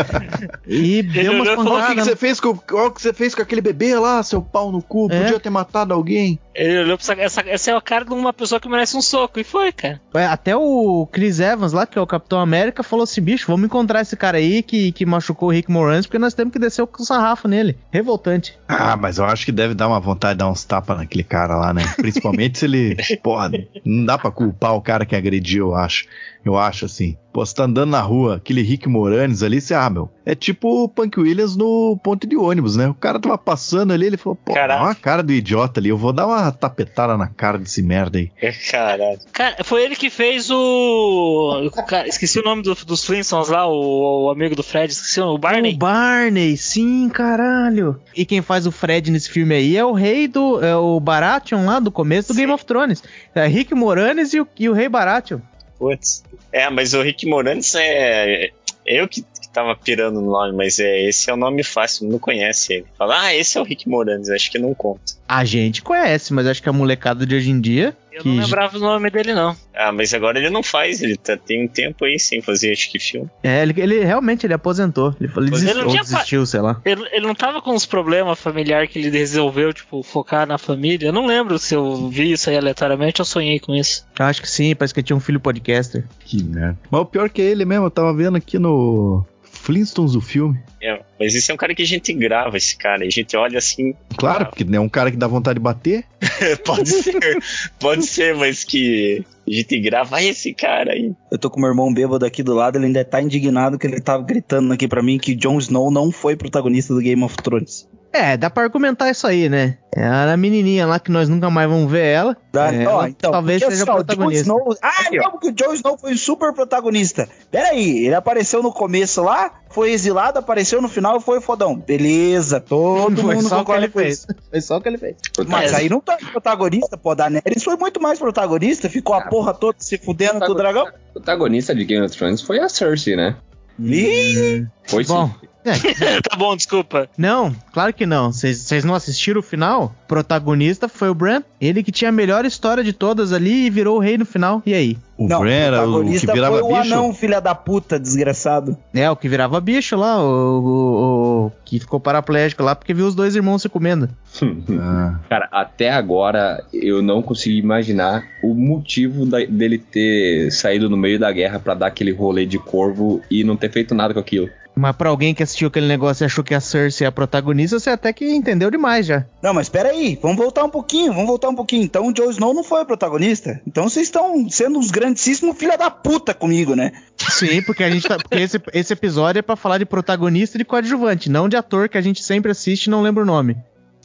E deu umas falou, Olha o que, que pancadas. você fez com, olha o que você fez com aquele bebê lá, seu pau no cu. É. Podia ter matado alguém. Ele olhou pra essa, essa, essa é a cara de uma pessoa que merece um soco. E foi, cara. É, Até o Chris Evans lá, que é o Capitão América, falou assim: bicho, vamos encontrar esse cara aí que, que machucou o Rick Moranis, porque nós temos que descer o sarrafo nele. Revoltante. Ah, mas eu acho que deve dar uma vontade de dar uns tapas naquele cara lá, né? Principalmente se ele. *laughs* Porra, não dá pra culpar o cara que agrediu, eu acho. Eu acho assim. Pô, você tá andando na rua, aquele Rick Moranes ali, você, ah, meu. É tipo o Punk Williams no ponto de ônibus, né? O cara tava passando ali, ele falou, pô, Caraca. olha a cara do idiota ali, eu vou dar uma tapetada na cara desse merda aí. Caralho. Cara, foi ele que fez o. cara, esqueci o nome do- dos Flintstones lá, o, o amigo do Fred, esqueci o nome, o Barney. O Barney, sim, caralho. E quem faz o Fred nesse filme aí é o rei do. É o Baratheon lá do começo do Game of Thrones. É Rick Moranis e o, e o rei Baratheon. Putz. É, mas o Rick Moranis é. Eu que, que tava pirando no nome, mas é, esse é o nome fácil, não conhece ele. Fala, ah, esse é o Rick Moranis, acho que não conta. A gente conhece, mas acho que a molecada de hoje em dia. Eu que não lembrava o nome dele, não. Ah, mas agora ele não faz, ele tá, tem um tempo aí sem fazer, acho que filme. É, ele, ele realmente ele aposentou. Ele, ele Mas ele desistiu, não ou tinha desistiu, sei lá. Ele, ele não tava com uns problemas familiares que ele resolveu, tipo, focar na família. Eu não lembro se eu vi isso aí aleatoriamente ou sonhei com isso. Acho que sim, parece que tinha um filho podcaster. Que merda. Mas o pior que é ele mesmo, eu tava vendo aqui no Flintstones o filme. É, mas esse é um cara que a gente grava, esse cara. A gente olha assim. Claro, ah, porque é um cara que dá vontade de bater. *laughs* pode ser, pode ser, mas que a gente grava ah, esse cara aí. Eu tô com meu irmão bêbado aqui do lado, ele ainda tá indignado que ele tava gritando aqui pra mim que Jon Snow não foi protagonista do Game of Thrones. É, dá pra argumentar isso aí, né? É a menininha lá que nós nunca mais vamos ver ela. Tá? É, Ó, ela então, talvez seja assim, ó, o Jon protagonista. Snow... Ah, não, porque o Jon Snow foi super protagonista. Pera aí, ele apareceu no começo lá, foi exilado, apareceu no final e foi fodão. Beleza, todo *laughs* Foi mundo só o que concorda ele com fez. isso. Foi só o que ele fez. Mas É. aí não tá protagonista, pô, da Daenerys foi muito mais protagonista, ficou a porra toda se fudendo com o dragão. O protagonista de Game of Thrones foi a Cersei, né? Ih, Foi sim. Bom, é, *laughs* tá bom, desculpa. não, claro que não. Vocês não assistiram o final? O protagonista foi o Bran. Ele que tinha a melhor história de todas ali e virou o rei no final. E aí? O não, Bran era o que protagonista virava foi o bicho. anão, filha da puta, desgraçado. É, o que virava bicho lá, o, o- o que ficou paraplégico lá porque viu os dois irmãos se comendo. *laughs* Ah, Cara, até agora eu não consigo imaginar o motivo da- dele ter saído no meio da guerra pra dar aquele rolê de corvo e não ter feito nada com aquilo. Mas pra alguém que assistiu aquele negócio e achou que a Cersei é a protagonista, você até que entendeu demais já. Não, mas espera aí, vamos voltar um pouquinho, vamos voltar um pouquinho. Então o Jon Snow não foi o protagonista. Então vocês estão sendo uns grandíssimos filha da puta comigo, né? Sim, porque a gente tá. Porque esse, esse episódio é pra falar de protagonista e de coadjuvante, não de ator que a gente sempre assiste e não lembra o nome.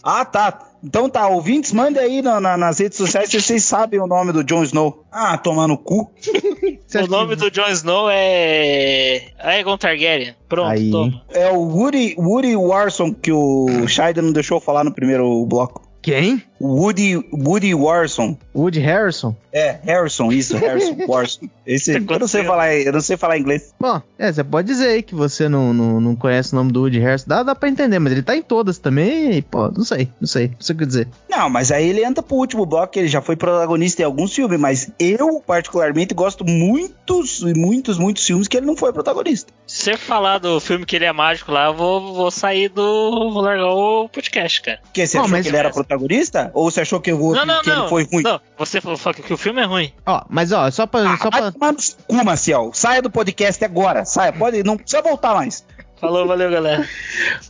Ah, tá. Então tá, ouvintes, mandem aí na- na- nas redes sociais se vocês sabem o nome do Jon Snow. Ah, tomar no cu. *laughs* O nome que- do Jon Snow é. Aegon Targaryen. Pronto, Aí. toma. É o Woody, Woody Warson que o Scheider não deixou falar no primeiro bloco. Quem? Woody, Woody Warson. Woody Harrison? É, Harrison, isso, Harrison, Warson. *laughs* Esse, eu não sei falar, eu não sei falar inglês. Bom, é, você pode dizer aí que você não, não, não conhece o nome do Woody Harrison. Dá, dá pra entender, mas ele tá em todas também. E, pô, não sei, não sei. Não sei o que dizer. Não, mas aí ele entra pro último bloco, que ele já foi protagonista em alguns filmes, mas eu, particularmente, gosto muitos, muitos, muitos filmes que ele não foi protagonista. Se você falar do filme que ele é mágico lá, eu vou, vou sair do. Vou largar o podcast, cara. Porque você Ó, achou mas- que ele era protagonista? Ou você achou que, o outro, não, não, que não. ele foi ruim? Não, você falou que o filme é ruim. Ó, mas ó, só pra. Ah, só vai pra... tomar no cu, Maciel. Saia do podcast agora. Saia, pode, não precisa voltar mais. Falou, valeu, galera.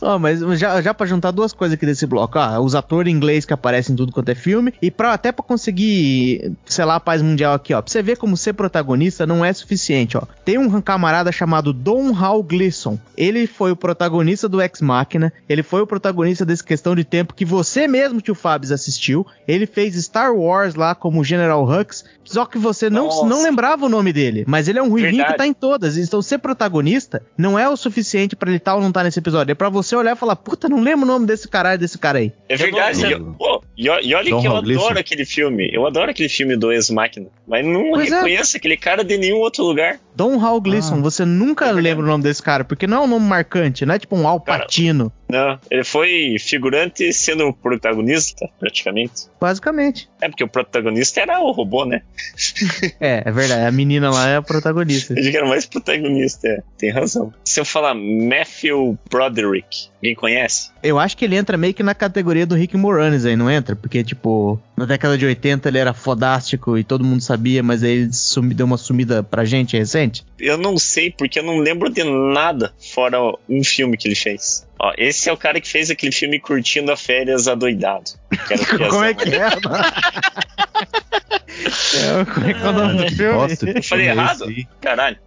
Ó, mas já, já pra juntar duas coisas aqui desse bloco, ó, os atores inglês que aparecem em tudo quanto é filme, e pra, até pra conseguir, sei lá, a paz mundial aqui, ó, pra você ver como ser protagonista não é suficiente, ó. Tem um camarada chamado Don Hal Gleason, ele foi o protagonista do Ex Machina, ele foi o protagonista desse Questão de Tempo que você mesmo, tio Fabs, assistiu, ele fez Star Wars lá como General Hux, só que você não, Nossa. não lembrava o nome dele, mas ele é um ruivinho que tá em todas, então ser protagonista não é o suficiente pra ele estar ou não estar nesse episódio, é pra você olhar e falar, puta, não lembro o nome desse caralho desse cara aí. É verdade. Eu E, pô, e, e olha John que eu Hall adoro aquele filme. Eu adoro aquele filme do Ex-Máquina. Mas não Pois é. reconheço aquele cara de nenhum outro lugar. Don Hal Gleason, Ah. você nunca É lembra o nome desse cara, porque não é um nome marcante, não é tipo um Al Cara, Pacino, Não, ele foi figurante sendo o protagonista, praticamente. basicamente. É porque o protagonista era o robô, né? *laughs* É, é verdade, a menina lá é a protagonista. Eu digo que era mais protagonista, é. Tem razão. Se eu falar Matthew Broderick, alguém conhece? Eu acho que ele entra meio que na categoria do Rick Moranis aí, não entra? Porque, tipo, na década de 80 ele era fodástico e todo mundo sabia, mas aí ele sumi- deu uma sumida pra gente recente. Eu não sei, porque eu não lembro de nada fora um filme que ele fez. Ó, esse é o cara que fez aquele filme Curtindo a Férias Adoidado. *laughs* Como é que é? *laughs* É, Como é que é o nome do filme? Nossa, Eu falei é errado? esse? Caralho.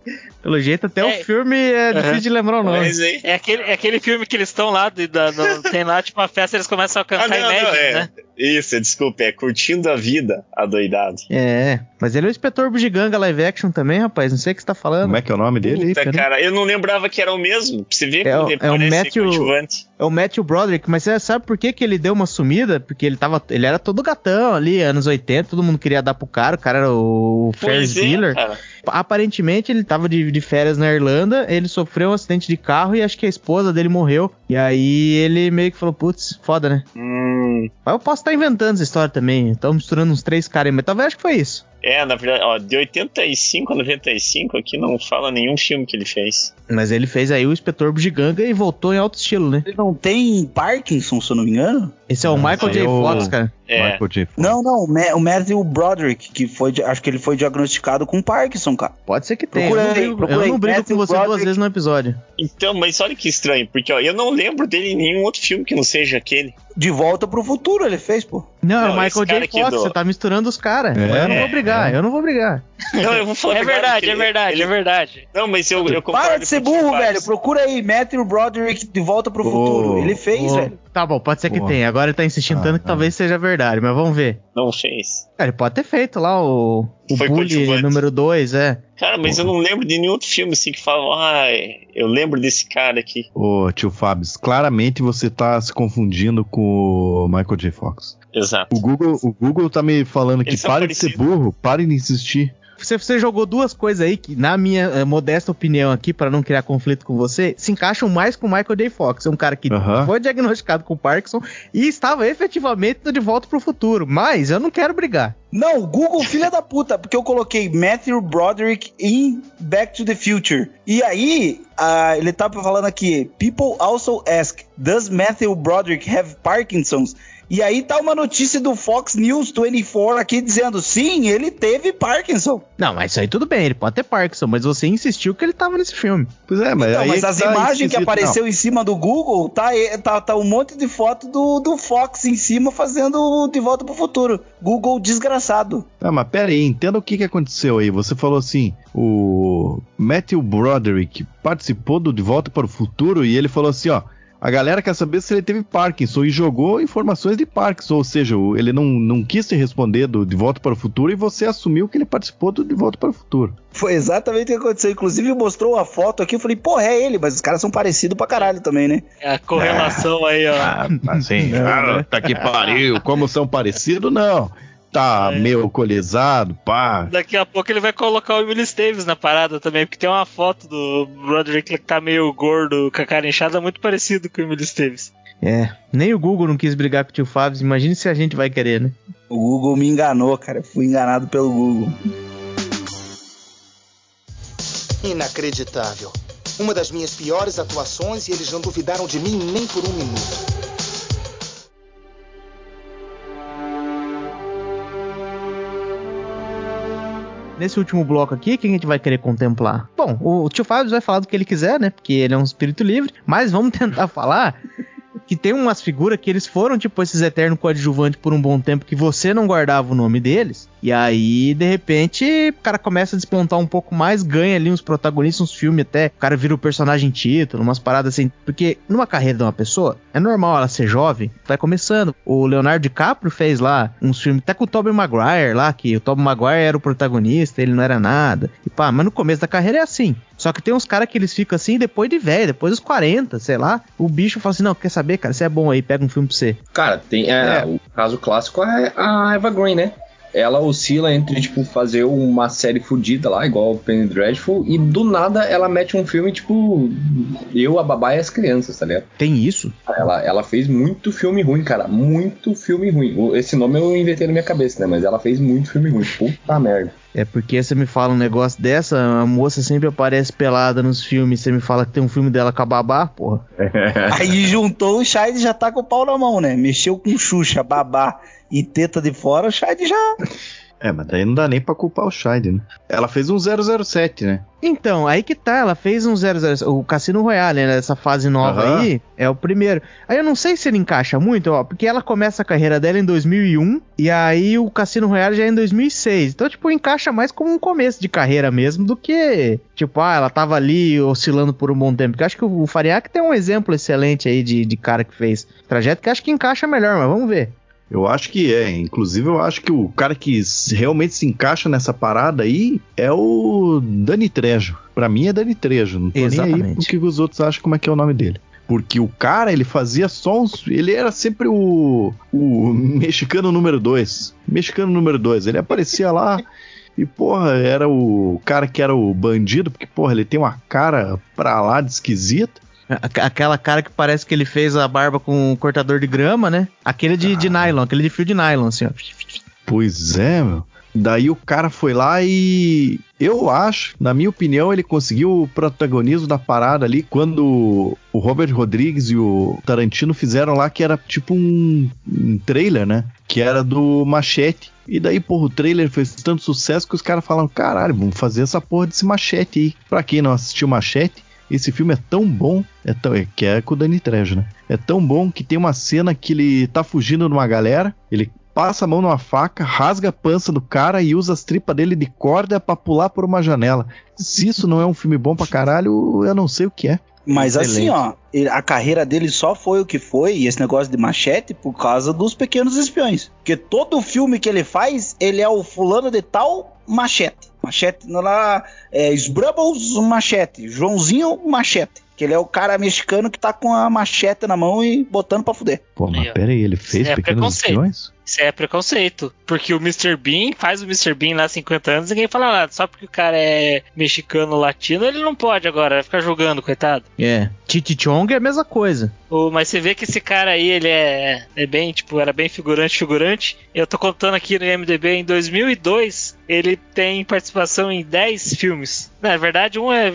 Pelo jeito, até É. o filme é difícil de lembrar o nome. Mas aí. É aquele, é aquele filme que eles estão lá, de- da- no- tem lá tipo uma festa eles começam a cantar Ah, não, não, Imagine, é. né? Isso, desculpa, é Curtindo a Vida Adoidado. É, mas ele é o inspetor Bugiganga live action também, rapaz. Não sei o que você tá falando. Como é que é o nome dele aí? Puta, aí. cara, eu não lembrava que era o mesmo. Pra você ver É como é o parece Matthew- É o Matthew Broderick, mas você sabe por que, que ele deu uma sumida? Porque ele tava. Ele era todo gatão ali, anos 80, todo mundo queria dar pro cara, o cara era o Ferris é, Bueller. Aparentemente ele tava de, de férias na Irlanda, ele sofreu um acidente de carro e acho que a esposa dele morreu. E aí ele meio que falou, putz, foda, né? Hum, Mas eu posso estar inventando essa história também. Estão misturando uns três caras aí, mas talvez acho que foi isso. É, na verdade, ó, de 85 a 95 aqui não fala nenhum filme que ele fez. Mas ele fez aí o inspetor Bugiganga e voltou em alto estilo, né? Ele não tem Parkinson, se eu não me engano? Esse é o Não, Michael J. é Fox, cara. É. Não, não, o Ma- o Matthew Broderick, que foi, acho que ele foi diagnosticado com Parkinson, cara. Pode ser que tenha. Procura eu não aí, brigo, procura eu aí. não brigo com você duas Broderick. vezes no episódio. então, mas olha que estranho, porque ó, eu não lembro dele em nenhum outro filme que não seja aquele. De volta pro futuro ele fez, pô. Não, é Não, o esse Michael J. Fox, do- você tá misturando os caras. É, eu não vou brigar, é. eu não vou brigar. Não, eu vou falar É verdade, é ele- verdade, ele- é verdade. Não, mas eu, eu Para de ser o burro, velho. Procura aí, Matthew Broderick de volta pro Ô, futuro. Ele fez, Ô, velho. Tá bom, pode ser que Porra. tenha. Agora ele tá insistindo Ah, tanto que ah. talvez seja verdade, mas vamos ver. Não fez. Cara, ele pode ter feito lá o, o Foi Bully número 2, é. Cara, mas eu não lembro de nenhum outro filme assim que fala, ai, eu lembro desse cara aqui. Ô, tio Fábio, claramente você tá se confundindo com o Michael J. Fox. Exato. O Google, o Google tá me falando que Eles pare de ser burro, pare de insistir. Você, você jogou duas coisas aí que, na minha eh, modesta opinião aqui, pra não criar conflito com você, se encaixam mais com o Michael J. Fox. É um cara que foi diagnosticado com Parkinson e estava efetivamente de volta pro futuro. Mas eu não quero brigar. Não, Google, filha da puta, porque eu coloquei Matthew Broderick em Back to the Future. E aí, ah, ele tá falando aqui: People also ask, does Matthew Broderick have Parkinson's? E aí tá uma notícia do Fox News 24 aqui dizendo: sim, ele teve Parkinson. Não, mas isso aí tudo bem, ele pode ter Parkinson, mas você insistiu que ele tava nesse filme. Pois é, mas Então, aí mas é as tá imagens que apareceu em cima do Google, tá, tá, tá um monte de foto do, do Fox em cima fazendo De Volta pro Futuro. Google desgraçado. Não. Ah, mas pera aí, entenda o que, que aconteceu aí. Você falou assim, o Matthew Broderick participou do De Volta para o Futuro e ele falou assim, ó, a galera quer saber se ele teve Parkinson e jogou informações de Parkinson, ou seja, ele não, não quis te responder do De Volta para o Futuro e você assumiu que ele participou do De Volta para o Futuro. Foi exatamente o que aconteceu. Inclusive mostrou a foto aqui, eu falei, porra, é ele, mas os caras são parecidos pra caralho também, né? É a correlação aí, ó. Ah, assim, ah, *laughs* tá que pariu, como são parecidos, não. Tá É. meio alcoolizado, pá. Daqui a pouco ele vai colocar o Will Davis na parada também, porque tem uma foto do Broderick que tá meio gordo, com a cara inchada, muito parecido com o Will Davis. É, nem o Google não quis brigar com o tio Fábio, imagine se a gente vai querer, né? O Google me enganou, cara. Eu Fui enganado pelo Google. Inacreditável. Uma das minhas piores atuações e eles não duvidaram de mim nem por um minuto. Nesse último bloco aqui, quem a gente vai querer contemplar? Bom, o tio Fábio vai falar do que ele quiser, né? Porque ele é um espírito livre, mas vamos *laughs* tentar falar que tem umas figuras que eles foram, tipo, esses eternos coadjuvantes por um bom tempo que você não guardava o nome deles. E aí, de repente, o cara começa a despontar um pouco mais, ganha ali uns protagonistas, uns filmes até. O cara vira o personagem título, umas paradas assim. Porque numa carreira de uma pessoa, é normal ela ser jovem, vai começando. O Leonardo DiCaprio fez lá uns filmes, até com o Tobey Maguire lá, que o Tobey Maguire era o protagonista, ele não era nada. E pá, mas no começo da carreira é assim. Só que tem uns caras que eles ficam assim depois de velho, depois dos 40, sei lá. O bicho fala assim: não, quer saber, cara, você é bom aí, pega um filme pra você. Cara, tem. É, O caso clássico é a Eva Green, né? Ela oscila entre, tipo, fazer uma série fodida lá, igual o Penny Dreadful, e do nada ela mete um filme, tipo, Eu, a Babá e as Crianças, tá ligado? Tem isso? Ela, ela fez muito filme ruim, cara. Muito filme ruim. Esse nome eu inventei na minha cabeça, né? Mas ela fez muito filme ruim. Puta merda. É porque você me fala um negócio dessa, a moça sempre aparece pelada nos filmes, você me fala que tem um filme dela com a babá, porra. *laughs* Aí juntou o Shade já tá com o pau na mão, né? Mexeu com Xuxa, babá e teta de fora, o Shade já. É, mas daí não dá nem pra culpar o Shide, né? Ela fez um 007, né? Então, aí que tá, ela fez um 00, o Cassino Royale, né, nessa fase nova Aham. aí, é o primeiro. Aí eu não sei se ele encaixa muito, ó, porque ela começa a carreira dela em 2001, e aí o Cassino Royale já é em 2006. Então, tipo, encaixa mais como um começo de carreira mesmo do que, tipo, ah, ela tava ali oscilando por um bom tempo. Porque eu acho que o Fariak tem um exemplo excelente aí de, de cara que fez trajeto, que eu acho que encaixa melhor, mas vamos ver. Eu acho que é. Inclusive, eu acho que o cara que realmente se encaixa nessa parada aí é o Dani Trejo. Pra mim é Dani Trejo. Não tô nem aí Exatamente. porque os outros acham como é que é o nome dele. Porque o cara, ele fazia só uns. Ele era sempre o. O *laughs* mexicano número 2. Mexicano número 2. Ele aparecia lá. E, porra, era o cara que era o bandido, porque, porra, ele tem uma cara pra lá de esquisita. Aquela cara que parece que ele fez a barba com um cortador de grama, né? Aquele de, de nylon, aquele de fio de nylon, assim, ó. Pois é, meu. Daí o cara foi lá e eu acho, na minha opinião, ele conseguiu o protagonismo da parada ali quando o Robert Rodrigues e o Tarantino fizeram lá que era tipo um, um trailer, né? Que era do Machete. E daí, porra, o trailer fez tanto sucesso que os caras falaram: caralho, vamos fazer essa porra desse Machete aí. Pra quem não assistiu Machete, esse filme é tão bom, é tão, é, que é com o Danny Trejo, né? É tão bom que tem uma cena que ele tá fugindo de uma galera, ele passa a mão numa faca, rasga a pança do cara e usa as tripas dele de corda pra pular por uma janela. Se isso não é um filme bom pra caralho, eu não sei o que é. Mas Excelente. assim, ó, a carreira dele só foi o que foi, e esse negócio de machete, por causa dos pequenos espiões. Porque todo filme que ele faz, ele é o fulano de tal machete. Machete, não lá, é Sbrubbles machete, Joãozinho machete. Que ele é o cara mexicano que tá com a machete na mão e botando pra fuder. Pô, mas pera aí, ele fez É Pequenos preconceito. Isso é preconceito. Porque o Mr. Bean faz o Mr. Bean lá há 50 anos e ninguém fala nada. Só porque o cara é mexicano latino, ele não pode agora, vai ficar jogando, coitado. É. Titi Chong é a mesma coisa. O- mas você vê que esse cara aí, ele é, é bem, tipo, era bem figurante, figurante. Eu tô contando aqui no IMDB, em 2002, ele tem participação em 10 filmes. Na verdade, um é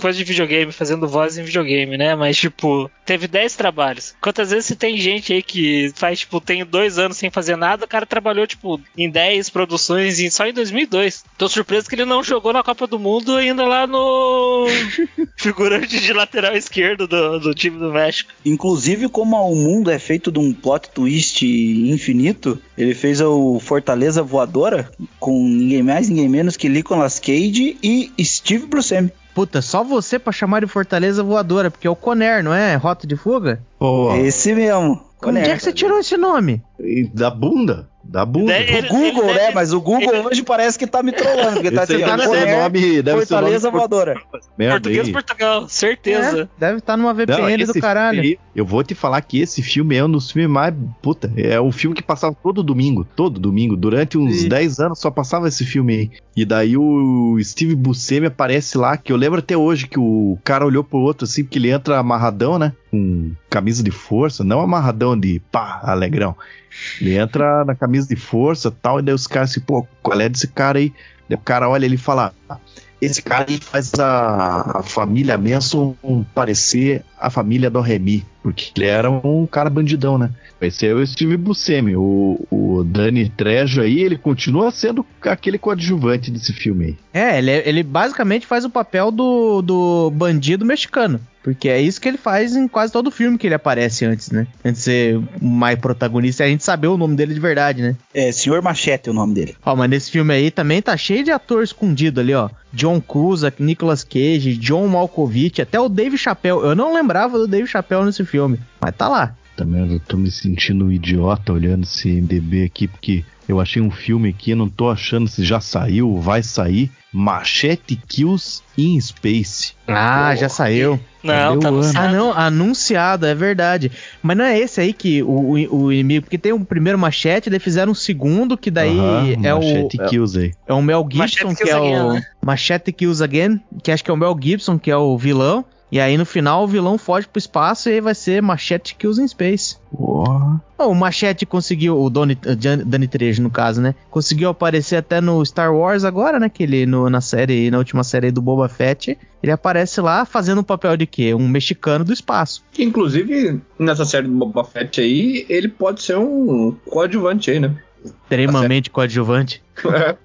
coisa de videogame, fazendo voz em videogame, né? Mas, tipo, teve 10 trabalhos. Quantas vezes você tem gente aí que faz, tipo, tem dois anos sem fazer nada, o cara trabalhou, tipo, em 10 produções só em 2002. Tô surpreso que ele não jogou na Copa do Mundo ainda lá no *laughs* figurante de lateral esquerdo do, do time do México. Inclusive, como o mundo é feito de um plot twist infinito, ele fez o Fortaleza Voadora com ninguém mais, ninguém menos que Nicolas Cage e Steve Buscemi. Puta, só você pra chamar de Fortaleza Voadora, porque é o Conner, não é? Rota de fuga? Pô, Esse mesmo. Onde é que você tirou esse nome? da bunda. Da bunda. Daí- O Ele- Google, ele né? Mas o Google hoje parece que tá me trollando, porque tá deve ser Conner, nome, deve ser Fortaleza nome Voadora. merda Português aí. Portugal, certeza. É, deve estar numa Não, VPN do esse caralho. filme eu vou te falar que esse filme é um dos filmes mais. Puta, é o filme que passava todo domingo. Todo domingo. Durante uns Sim. 10 anos só passava esse filme aí. E daí o Steve Buscemi aparece lá, que eu lembro até hoje que o cara olhou pro outro assim, porque ele entra amarradão, né? Com camisa de força, não amarradão de pá, alegrão. Ele entra na camisa de força tal, e daí os caras assim, pô, qual é desse cara aí? Daí o cara olha ele e fala: "Ah, esse cara aí faz a, a família Manson parecer a família do Remy, porque ele era um cara bandidão, né? Esse é o Steve Buscemi, o, o Danny Trejo aí, ele continua sendo aquele coadjuvante desse filme aí. É, ele, ele basicamente faz o papel do, do bandido mexicano. Porque é isso que ele faz em quase todo filme que ele aparece antes, né? Antes de ser mais protagonista e a gente saber o nome dele de verdade, né? É, Senhor Machete é o nome dele. Ó, mas nesse filme aí também tá cheio de ator escondido ali, ó. John Cusack, Nicolas Cage, John Malkovich, até o Dave Chappelle. Eu não lembrava do Dave Chappelle nesse filme, mas tá lá. Também eu tô me sentindo um idiota olhando esse MDB aqui, porque eu achei um filme aqui, não tô achando se já saiu, vai sair. Machete Kills in Space. Ah, já saiu. Não, Cadê tá o no ano? Ah, não, anunciado, é verdade. Mas não é esse aí que o, o, o inimigo. Porque tem um primeiro machete, daí fizeram um segundo, que daí Aham, é, o, Machete Kills aí. é o Mel Gibson, Machete que é Again, o. né? Machete Kills Again, que acho que é o Mel Gibson, que é o vilão. E aí no final o vilão foge pro espaço e aí vai ser Machete Kills in Space. Ó, O Machete conseguiu, o Donnie, eh, Danny Trejo no caso, né? Conseguiu aparecer até no Star Wars agora, né? Que ele no- na série, na última série do Boba Fett, ele aparece lá fazendo um papel de quê? Um mexicano do espaço. Que inclusive, nessa série do Boba Fett aí, ele pode ser um coadjuvante aí, né? Extremamente coadjuvante.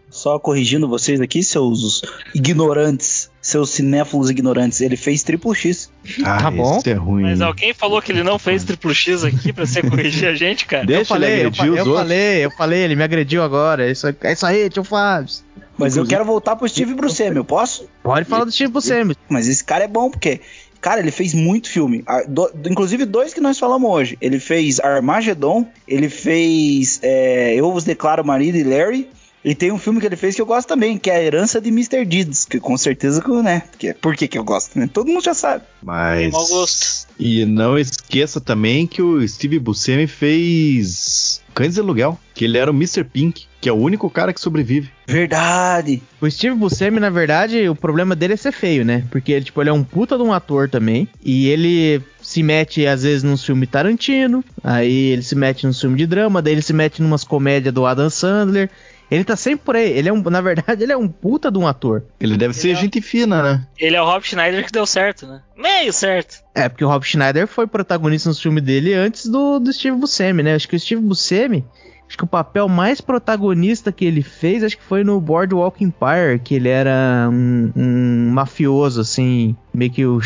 Só corrigindo vocês aqui, seus ignorantes, seus cinéfilos ignorantes, ele fez triplo X. Ah, Tá bom. é ruim. Mas alguém falou que ele não fez triplo X aqui pra você corrigir a gente, cara? Deixa eu falei, ele eu, agredir fa- os eu outros. falei, eu falei, ele me agrediu agora. Isso, é isso aí, tio Fábio. Mas eu quero voltar pro Steve Buscemi, eu posso? Pode falar do Steve Buscemi. Mas esse cara é bom porque, cara, ele fez muito filme. Do- inclusive dois que nós falamos hoje. Ele fez Armageddon, ele fez é, Eu Vos Declaro Marido e Larry. E tem um filme que ele fez que eu gosto também, que é A Herança de Mr. Deeds, que com certeza que, né? Que, por que que eu gosto, né? Todo mundo já sabe. Mas. Tem mau gosto. E não esqueça também que o Steve Buscemi fez Cães de Aluguel, que ele era o Mr. Pink, que é o único cara que sobrevive. Verdade. O Steve Buscemi, na verdade, o problema dele é ser feio, né? Porque ele, tipo, ele é um puta de um ator também. E ele se mete, às vezes, num filme Tarantino. Aí ele se mete num filme de drama. Daí ele se mete numas comédias do Adam Sandler. Ele tá sempre por aí. Ele é um, na verdade, ele é um puta de um ator. Ele deve ser Ele é- gente fina, né? Ele é o Rob Schneider que deu certo, né? Meio certo. É, porque o Rob Schneider foi protagonista nos filmes dele antes do, do Steve Buscemi, né? Acho que o Steve Buscemi, acho que o papel mais protagonista que ele fez, acho que foi no Boardwalk Empire, que ele era um, um mafioso, assim, meio que o,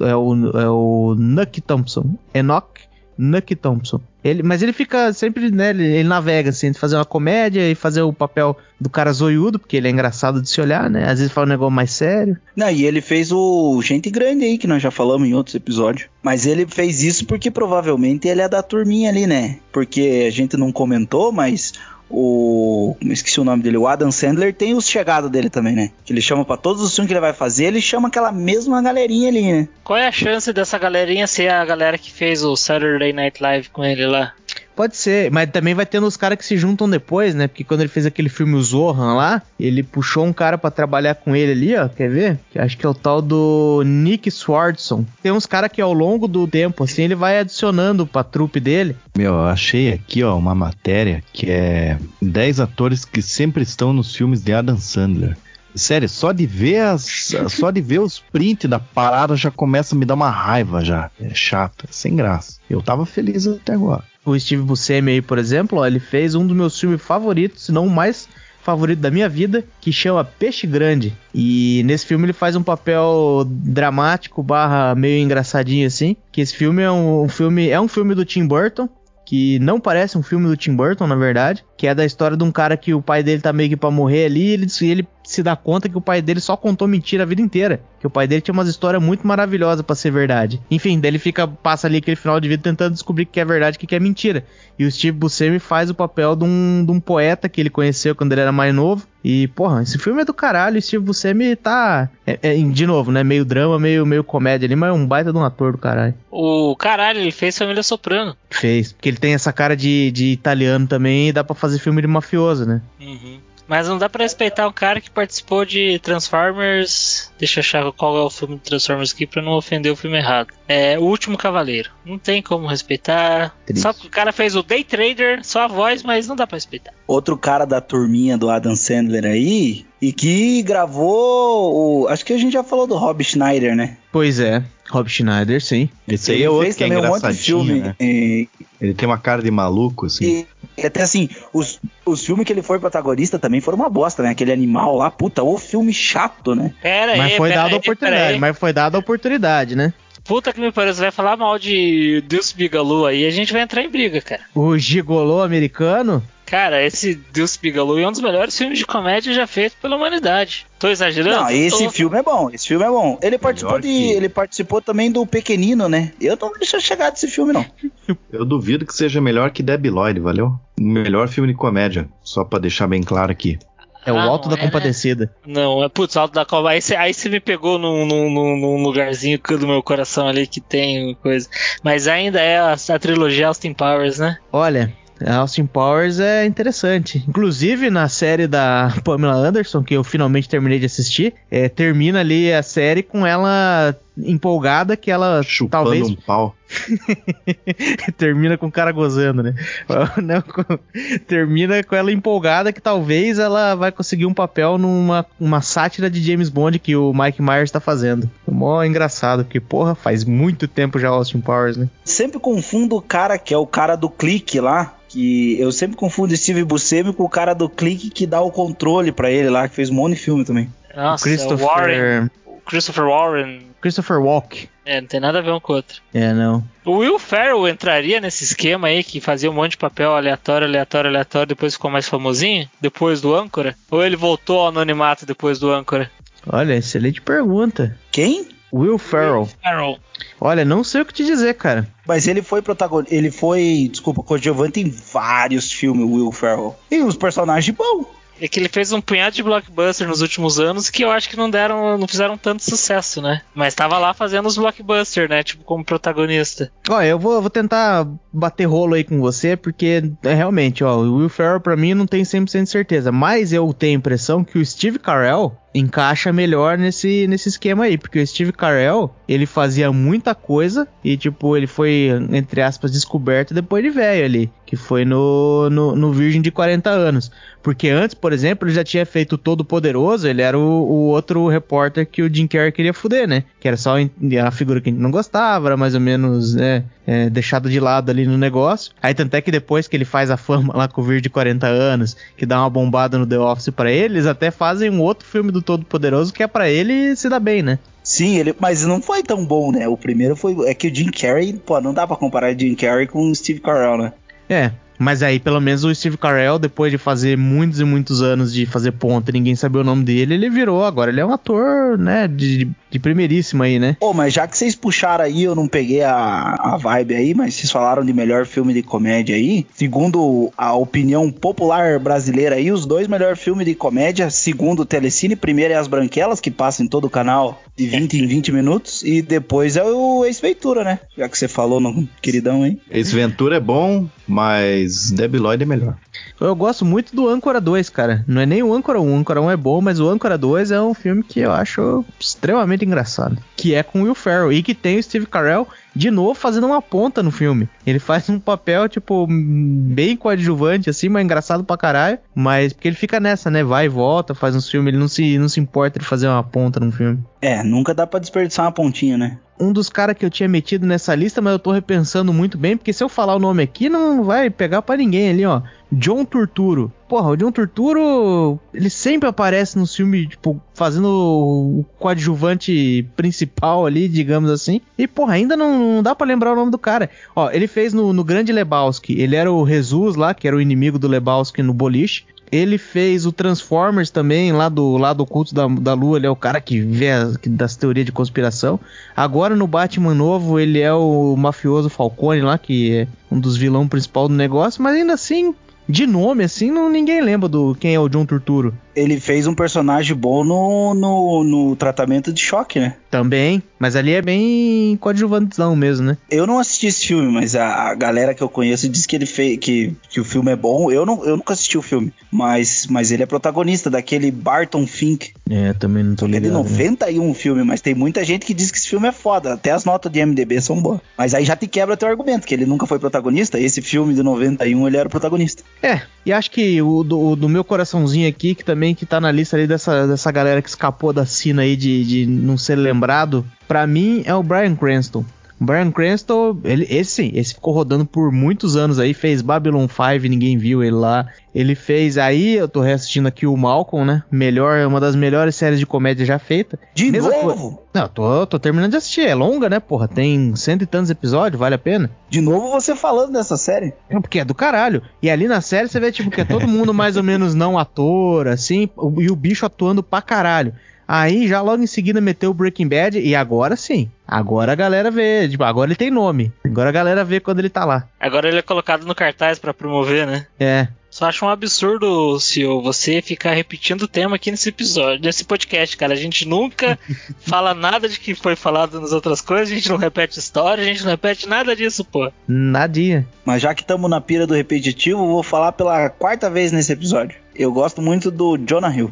é o, é o Nuck Thompson. Enoch Nuck Thompson. Ele, mas ele fica sempre, né, ele, ele navega, assim, entre fazer uma comédia e fazer o papel do cara zoiudo, porque ele é engraçado de se olhar, né? Às vezes fala um negócio mais sério. Não, e ele fez o Gente Grande aí, que nós já falamos em outros episódios. Mas ele fez isso porque provavelmente ele é da turminha ali, né? Porque a gente não comentou, mas o. Esqueci o nome dele. O Adam Sandler tem os chegados dele também, né? Que ele chama pra todos os filmes que ele vai fazer, ele chama aquela mesma galerinha ali, né? Qual é a chance dessa galerinha ser a galera que fez o Saturday Night Live com ele lá? Pode ser, mas também vai tendo os caras que se juntam depois, né? Porque quando ele fez aquele filme O Zohan lá, ele puxou um cara pra trabalhar com ele ali, ó. Quer ver? Acho que é o tal do Nick Swardson. Tem uns caras que ao longo do tempo, assim, ele vai adicionando pra trupe dele. Meu, eu achei aqui, ó, uma matéria que é 10 atores que sempre estão nos filmes de Adam Sandler. Sério, só de ver as, só de ver os prints da parada já começa a me dar uma raiva já. É chato, é sem graça. Eu tava feliz até agora. O Steve Buscemi aí, por exemplo, ó, ele fez um dos meus filmes favoritos, se não o mais favorito da minha vida, que chama Peixe Grande. E nesse filme ele faz um papel dramático, barra meio engraçadinho assim. Que esse filme é um, filme. É um filme do Tim Burton. Que não parece um filme do Tim Burton, na verdade. Que é da história de um cara que o pai dele tá meio que pra morrer ali. E ele, ele se dá conta que o pai dele só contou mentira a vida inteira. Que o pai dele tinha umas histórias muito maravilhosas para ser verdade. Enfim, daí ele fica, passa ali aquele final de vida tentando descobrir o que é verdade e o que é mentira. E o Steve Buscemi faz o papel de um, de um poeta que ele conheceu quando ele era mais novo. E, porra, esse filme é do caralho. O Steve Buscemi tá. É, é, de novo, né? Meio drama, meio, meio comédia ali, mas é um baita de um ator do caralho. O caralho, ele fez Família Soprano. Fez. Porque ele tem essa cara de, de italiano também e dá pra fazer filme de mafioso, né? Uhum. Mas não dá pra respeitar o cara que participou de Transformers. Deixa eu achar qual é o filme de Transformers aqui pra não ofender o filme errado. É O Último Cavaleiro. Não tem como respeitar. Triste. Só que o cara fez o Day Trader, só a voz, mas não dá pra respeitar. Outro cara da turminha do Adam Sandler aí, e que gravou o. Acho que a gente já falou do Rob Schneider, né? Pois é. Rob Schneider, sim. Esse aí Ele é outro fez que é também um engraçadinho, filme. né? E, Ele tem uma cara de maluco, assim. e até assim, os, os filmes que ele foi protagonista também foram uma bosta, né? Aquele animal lá, puta, o filme chato, né? Pera Mas aí, foi pera dada a oportunidade. pera aí. Mas foi dada a oportunidade, né? Puta que me pariu, você vai falar mal de Deus Bigalu aí, a gente vai entrar em briga, cara. O gigolô americano. Cara, esse Deus Bigalu é um dos melhores filmes de comédia já feito pela humanidade. Tô exagerando? Não, esse Tô. filme é bom, esse filme é bom. Ele participou, de, que- ele participou também do Pequenino, né? Eu não deixa chegar desse filme, não. *laughs* Eu duvido que seja melhor que Debbie Lloyd, valeu? O melhor filme de comédia, só pra deixar bem claro aqui. É o Ah, Alto da é, né? Compadecida. Não, é putz, alto da cova. Aí você me pegou num, num, num- lugarzinho do meu coração ali que tem coisa. Mas ainda é a, a trilogia Austin Powers, né? Olha, Austin Powers é interessante. Inclusive, na série da *laughs* Pamela Anderson, que eu finalmente terminei de assistir, é, termina ali a série com ela empolgada que ela Chupando talvez um pau. *laughs* termina com o cara gozando, né? *laughs* Não, com- termina com ela empolgada que talvez ela vai conseguir um papel numa uma sátira de James Bond que o Mike Myers tá fazendo. Mó engraçado, porque, porra, faz muito tempo já o Austin Powers, né? Sempre confundo o cara que é o cara do clique lá. Que eu sempre confundo Steve Buscemi com o cara do clique que dá o controle pra ele lá, que fez um monte de filme também. Nossa, o Christopher, o Warren. Christopher Warren. Christopher Walk. É, não tem nada a ver um com o outro. É, não. O Will Ferrell entraria nesse esquema aí que fazia um monte de papel aleatório, aleatório, aleatório, depois ficou mais famosinho? Depois do âncora? Ou ele voltou ao anonimato depois do âncora? Olha, excelente pergunta. Quem? Will Ferrell. Ferrell. Olha, não sei o que te dizer, cara. Mas ele foi protagonista. Ele foi, desculpa, coadjuvante em vários filmes, Will Ferrell. E os personagens bons. É que ele fez um punhado de blockbuster nos últimos anos que eu acho que não deram, não fizeram tanto sucesso, né? Mas tava lá fazendo os blockbusters, né? Tipo, como protagonista. Ó, eu vou, vou tentar bater rolo aí com você, porque é, realmente, ó, o Will Ferrell pra mim não tem 100% de certeza, mas eu tenho a impressão que o Steve Carell encaixa melhor nesse, nesse esquema aí, porque o Steve Carell, ele fazia muita coisa e, tipo, ele foi, entre aspas, descoberto depois de velho ali, que foi no, no, no Virgem de 40 anos. Porque antes, por exemplo, ele já tinha feito Todo Poderoso, ele era o, o outro repórter que o Jim Carrey queria fuder, né? Que era só a figura que a gente não gostava, era mais ou menos, né, é, deixado de lado ali no negócio. Aí tanto é que depois que ele faz a fama lá com o Virgem de 40 anos, que dá uma bombada no The Office ele, eles até fazem um outro filme do Todo Poderoso que é pra ele se dar bem, né? Sim, ele, mas não foi tão bom, né? O primeiro foi. É que o Jim Carrey, pô, não dá pra comparar o Jim Carrey com o Steve Carell, né? É, Mas aí, pelo menos, o Steve Carell, depois de fazer muitos e muitos anos de fazer ponta e ninguém sabia o nome dele, ele virou. Agora ele é um ator, né, de, de primeiríssima aí, né? Pô, mas já que vocês puxaram aí, eu não peguei a, a vibe aí, mas vocês falaram de melhor filme de comédia aí. Segundo a opinião popular brasileira aí, os dois melhores filmes de comédia, segundo o Telecine, primeiro é As Branquelas, que passa em todo o canal de 20 em 20 minutos, e depois é o Ex-Ventura, né? Já que você falou no queridão aí. Esse Ventura é bom, mas Debbie Lloyd é melhor. Eu gosto muito do Âncora 2, cara. Não é nem o Âncora 1. O Âncora 1 é bom, mas o Âncora 2 é um filme que eu acho extremamente engraçado. Que é com o Will Ferrell e que tem o Steve Carell de novo fazendo uma ponta no filme. Ele faz um papel, tipo, bem coadjuvante, assim, mas engraçado pra caralho. Mas porque ele fica nessa, né? Vai e volta, faz uns filmes, ele não se, não se importa de fazer uma ponta num filme. É, nunca dá pra desperdiçar uma pontinha, né? um dos caras que eu tinha metido nessa lista, mas eu tô repensando muito bem, porque se eu falar o nome aqui, não vai pegar para ninguém ali, ó. John Turturro. Porra, o John Turturro, ele sempre aparece no filme, tipo, fazendo o coadjuvante principal ali, digamos assim. E, porra, ainda não, não dá para lembrar o nome do cara. Ó, ele fez no, no Grande Lebowski, ele era o Jesus lá, que era o inimigo do Lebowski no boliche. Ele fez o Transformers também, lá do lado oculto da, da Lua. Ele é o cara que vê as, que, das teorias de conspiração. Agora no Batman novo, ele é o mafioso Falcone lá, que é um dos vilões principal do negócio. Mas ainda assim, de nome, assim, não, ninguém lembra do quem é o John Turturro. Ele fez um personagem bom no, no, no tratamento de choque, né? Também, mas ali é bem coadjuvantezão mesmo, né? Eu não assisti esse filme, mas a, a, galera que eu conheço diz que ele fez que, que o filme é bom. Eu, não, eu nunca assisti o filme, mas, mas ele é protagonista daquele Barton Fink. É, também não tô ligado. É de 91 né? filme, mas tem muita gente que diz que esse filme é foda. Até as notas de MDB são boas. Mas aí já te quebra teu argumento, que ele nunca foi protagonista. Esse filme de 91 ele era o protagonista. É, e acho que o do, do meu coraçãozinho aqui, que também que tá na lista ali dessa, dessa galera que escapou da cena aí de, de não ser lembrado, para mim é o Brian Cranston. Brian Cranston, ele, esse sim, esse ficou rodando por muitos anos aí, fez Babylon 5, ninguém viu ele lá. Ele fez aí, eu tô reassistindo aqui o Malcolm, né? Melhor, uma das melhores séries de comédia já feita. De Mesma novo? Co... Não, tô, tô terminando de assistir, é longa, né, porra? Tem cento e tantos episódios, vale a pena. De novo você falando dessa série? É, porque é do caralho. E ali na série você vê, tipo, que é todo mundo mais ou menos não ator, assim, e o bicho atuando pra caralho. Aí já logo em seguida meteu o Breaking Bad e agora sim. Agora a galera vê, tipo, agora ele tem nome. Agora a galera vê quando ele tá lá. Agora ele é colocado no cartaz para promover, né? É. Só acho um absurdo, senhor, você ficar repetindo o tema aqui nesse episódio, nesse podcast, cara. A gente nunca *laughs* fala nada de que foi falado nas outras coisas, a gente não repete história, a gente não repete nada disso, pô. Nadinha. Mas já que estamos na pira do repetitivo, vou falar pela quarta vez nesse episódio. Eu gosto muito do Jonah Hill.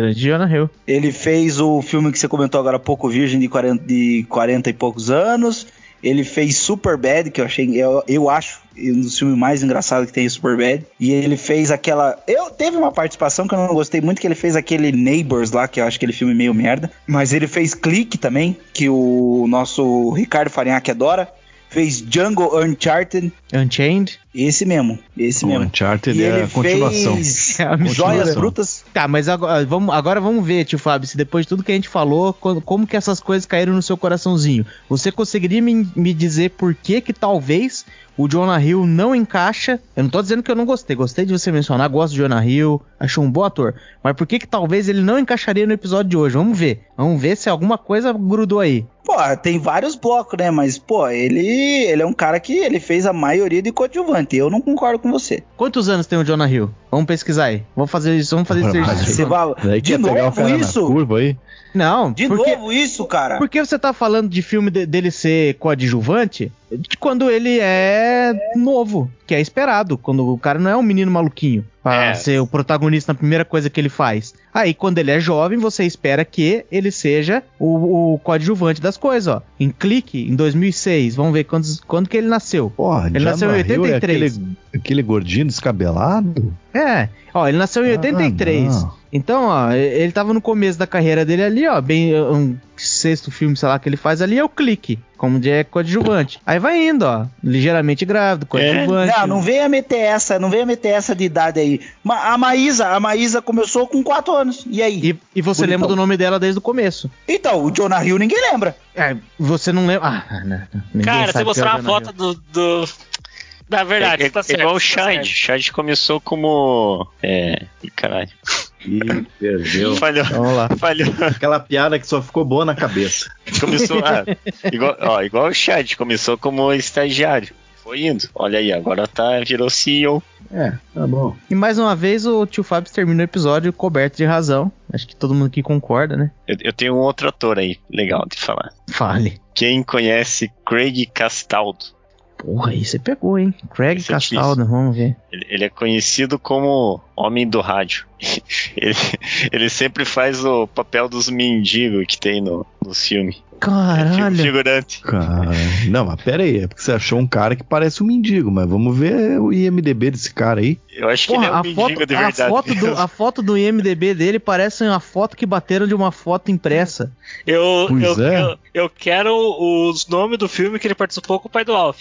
Grande Jonah Hill. Ele fez o filme que você comentou agora há pouco, Virgem de 40, de 40 e poucos anos. Ele fez Super Bad, que eu achei, eu, eu acho, um dos filmes mais engraçados que tem Super Bad. E ele fez aquela. Eu teve uma participação que eu não gostei muito, que ele fez aquele Neighbors lá, que eu acho aquele filme meio merda. Mas ele fez Clique também, que o nosso Ricardo Farinhaque adora fez Django Uncharted. Unchained? Esse mesmo, esse o mesmo. Uncharted e é a continuação. Fez é Joias Brutas. Tá, mas agora vamos, agora vamos ver, tio Fábio, se depois de tudo que a gente falou, como que essas coisas caíram no seu coraçãozinho. Você conseguiria me, me dizer por que que talvez o Jonah Hill não encaixa. Eu não tô dizendo que eu não gostei, gostei de você mencionar, gosto do Jonah Hill, acho um bom ator. Mas por que que talvez ele não encaixaria no episódio de hoje? Vamos ver. Vamos ver se alguma coisa grudou aí. Pô, tem vários blocos, né? Mas, pô, ele, ele é um cara que ele fez a maioria de coadjuvante. Eu não concordo com você. Quantos anos tem o Jonah Hill? Vamos pesquisar aí. Vamos fazer isso, vamos fazer isso. Você vai... De novo isso? curva aí. Não, de porque, novo isso, cara. Porque você tá falando de filme de, dele ser coadjuvante de quando ele é novo, que é esperado, quando o cara não é um menino maluquinho pra é. ser o protagonista na primeira coisa que ele faz. Aí, quando ele é jovem, você espera que ele seja o, o coadjuvante das coisas, ó. Em Clique, em 2006, vamos ver quando, quando que ele nasceu. Porra, ele nasceu em 83. É aquele, aquele gordinho descabelado? É, ó, ele nasceu em 83. Ah, então, ó, ele tava no começo da carreira dele ali, ó, bem um sexto filme, sei lá, que ele faz ali é o Clique, como de coadjuvante. Aí vai indo, ó, ligeiramente grávido, coadjuvante. É? Não, não venha meter essa, não venha meter essa de idade aí. A Maísa, a Maísa começou com 4 anos, e aí? E, e você Bonitão. lembra do nome dela desde o começo? Então, o Jonah Hill ninguém lembra. É, você não lembra... Ah, não, Cara, você mostrar é uma foto do, do Na verdade, é, tá é certo. igual o tá Shad. certo. Shad começou como. É. ih, Caralho. Ih, perdeu. *laughs* Falhou. Vamos lá. Falhou. Aquela piada que só ficou boa na cabeça. Começou. ah, *laughs* igual, ó, igual o Chad, começou como estagiário. Foi indo. Olha aí, agora tá, virou CEO. É, tá bom. E mais uma vez o tio Fábio termina o episódio coberto de razão. Acho que todo mundo aqui concorda, né? Eu, eu tenho um outro ator aí, legal de falar. Fale. Quem conhece Craig Castaldo? Porra, aí você pegou, hein? Craig Esse é Castaldo, vamos ver. Ele, ele é conhecido como Homem do Rádio. *laughs* ele, ele sempre faz o papel dos mendigos que tem no, no filme. Caralho. figurante. Cara, não, mas pera aí, é porque você achou um cara que parece um mendigo, mas vamos ver o IMDB desse cara aí. Eu acho que Porra, ele é um a, mendigo foto, de a, verdade. foto do, a foto do IMDB dele parece uma foto que bateram de uma foto impressa. Eu, Pois eu, é. eu, eu quero os nomes do filme que ele participou com o pai do Alf.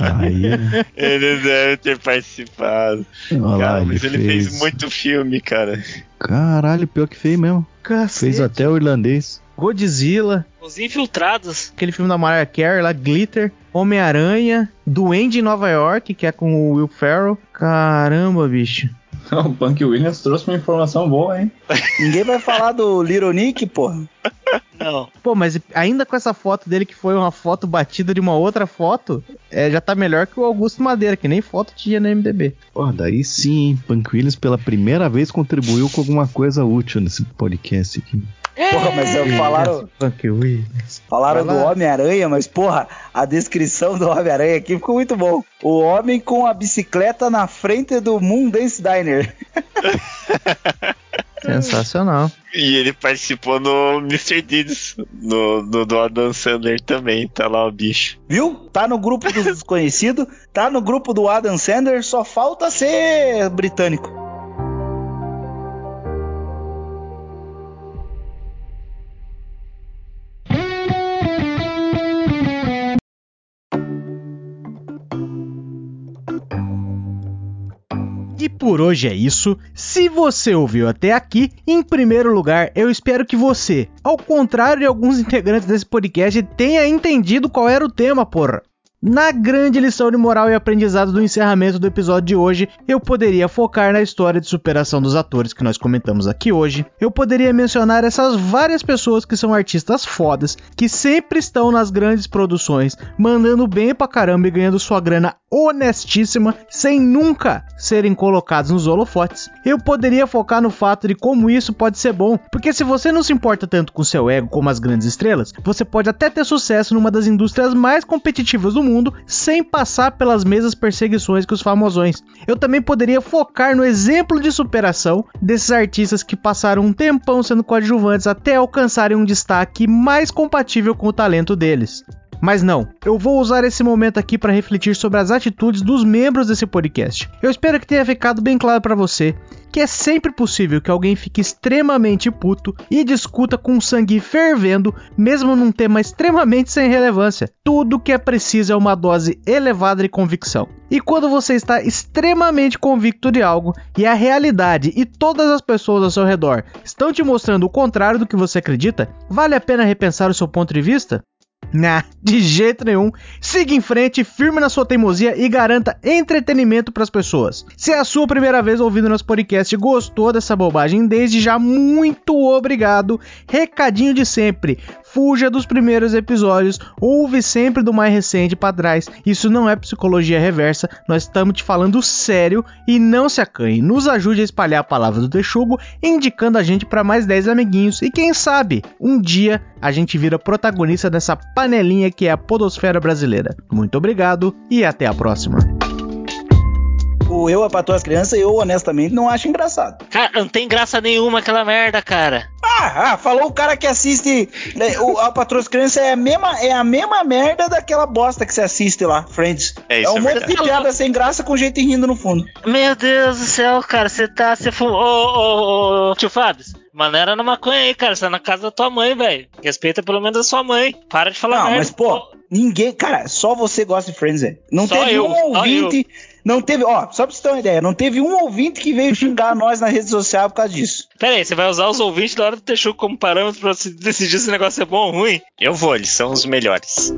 Aí, *laughs* ele deve ter participado. olha lá, Cara, ele mas ele fez. fez muito filme, cara. Caralho, pior que fez mesmo. Cacete. Fez até o irlandês. Godzilla, Os Infiltrados. aquele filme da Mariah Carey lá, Glitter, Homem-Aranha, Duende em Nova York, que é com o Will Ferrell. Caramba, bicho. *laughs* O Punk Williams trouxe uma informação boa, hein? *laughs* Ninguém vai falar do Little Nick, porra. Não. Pô, mas ainda com essa foto dele que foi uma foto batida de uma outra foto, é, já tá melhor que o Augusto Madeira, que nem foto tinha no MDB. Pô, daí sim, hein? Punk Williams pela primeira vez contribuiu com alguma coisa útil nesse podcast aqui. Porra, mas eu falaram, falaram do. Homem-Aranha, mas porra, a descrição do Homem-Aranha aqui ficou muito bom. O homem com a bicicleta na frente do Moon Dance Diner. *laughs* Sensacional. E ele participou no Mr. Deeds, no, no do Adam Sandler também, tá lá o bicho. Viu? Tá no grupo dos *laughs* desconhecidos, tá no grupo do Adam Sandler, só falta ser britânico. E por hoje é isso. Se você ouviu até aqui, em primeiro lugar, eu espero que você, ao contrário de alguns *laughs* integrantes desse podcast, tenha entendido qual era o tema, porra. Na grande lição de moral e aprendizado do encerramento do episódio de hoje, eu poderia focar na história de superação dos atores que nós comentamos aqui hoje. Eu poderia mencionar essas várias pessoas que são artistas fodas, que sempre estão nas grandes produções, mandando bem pra caramba e ganhando sua grana honestíssima, sem nunca serem colocados nos holofotes. Eu poderia focar no fato de como isso pode ser bom, porque se você não se importa tanto com seu ego como as grandes estrelas, você pode até ter sucesso numa das indústrias mais competitivas do mundo sem passar pelas mesmas perseguições que os famosões. Eu também poderia focar no exemplo de superação desses artistas que passaram um tempão sendo coadjuvantes até alcançarem um destaque mais compatível com o talento deles. Mas não, eu vou usar esse momento aqui para refletir sobre as atitudes dos membros desse podcast. Eu espero que tenha ficado bem claro para você que é sempre possível que alguém fique extremamente puto e discuta com sangue fervendo, mesmo num tema extremamente sem relevância. Tudo que é preciso é uma dose elevada de convicção. E quando você está extremamente convicto de algo e a realidade e todas as pessoas ao seu redor estão te mostrando o contrário do que você acredita, vale a pena repensar o seu ponto de vista? Nah, de jeito nenhum. Siga em frente, firme na sua teimosia e garanta entretenimento para as pessoas. Se é a sua primeira vez ouvindo nosso podcast e gostou dessa bobagem, desde já muito obrigado. Recadinho de sempre. Fuja dos primeiros episódios, ouve sempre do mais recente para trás. Isso não é psicologia reversa, nós estamos te falando sério e não se acanhe. Nos ajude a espalhar a palavra do Texugo, indicando a gente para mais 10 amiguinhos e quem sabe um dia a gente vira protagonista dessa panelinha que é a podosfera brasileira. Muito obrigado e até a próxima. O Eu, a Patroa as Crianças, eu honestamente não acho engraçado. Cara, não tem graça nenhuma aquela merda, cara. Ah, ah, falou o cara que assiste né, o A Patroa as Crianças é a mesma é a mesma merda daquela bosta que você assiste lá, Friends. É, isso um é monte verdade. de piada sem graça com gente rindo no fundo. Meu Deus do céu, cara, você tá. Você fu... Ô, ô, ô, tio Fábio, maneira na maconha aí, cara. Você tá na casa da tua mãe, velho. Respeita pelo menos a sua mãe. Para de falar Não, merda. mas pô, ninguém, cara, só você gosta de Friends, velho. Não Só teve eu, um só ouvinte, não teve, ó, só pra você ter uma ideia, não teve um ouvinte que veio xingar *laughs* nós na rede social por causa disso. Pera aí, você vai usar os ouvintes da hora do Texugo como parâmetro pra decidir se o negócio é bom ou ruim? Eu vou, eles são os melhores.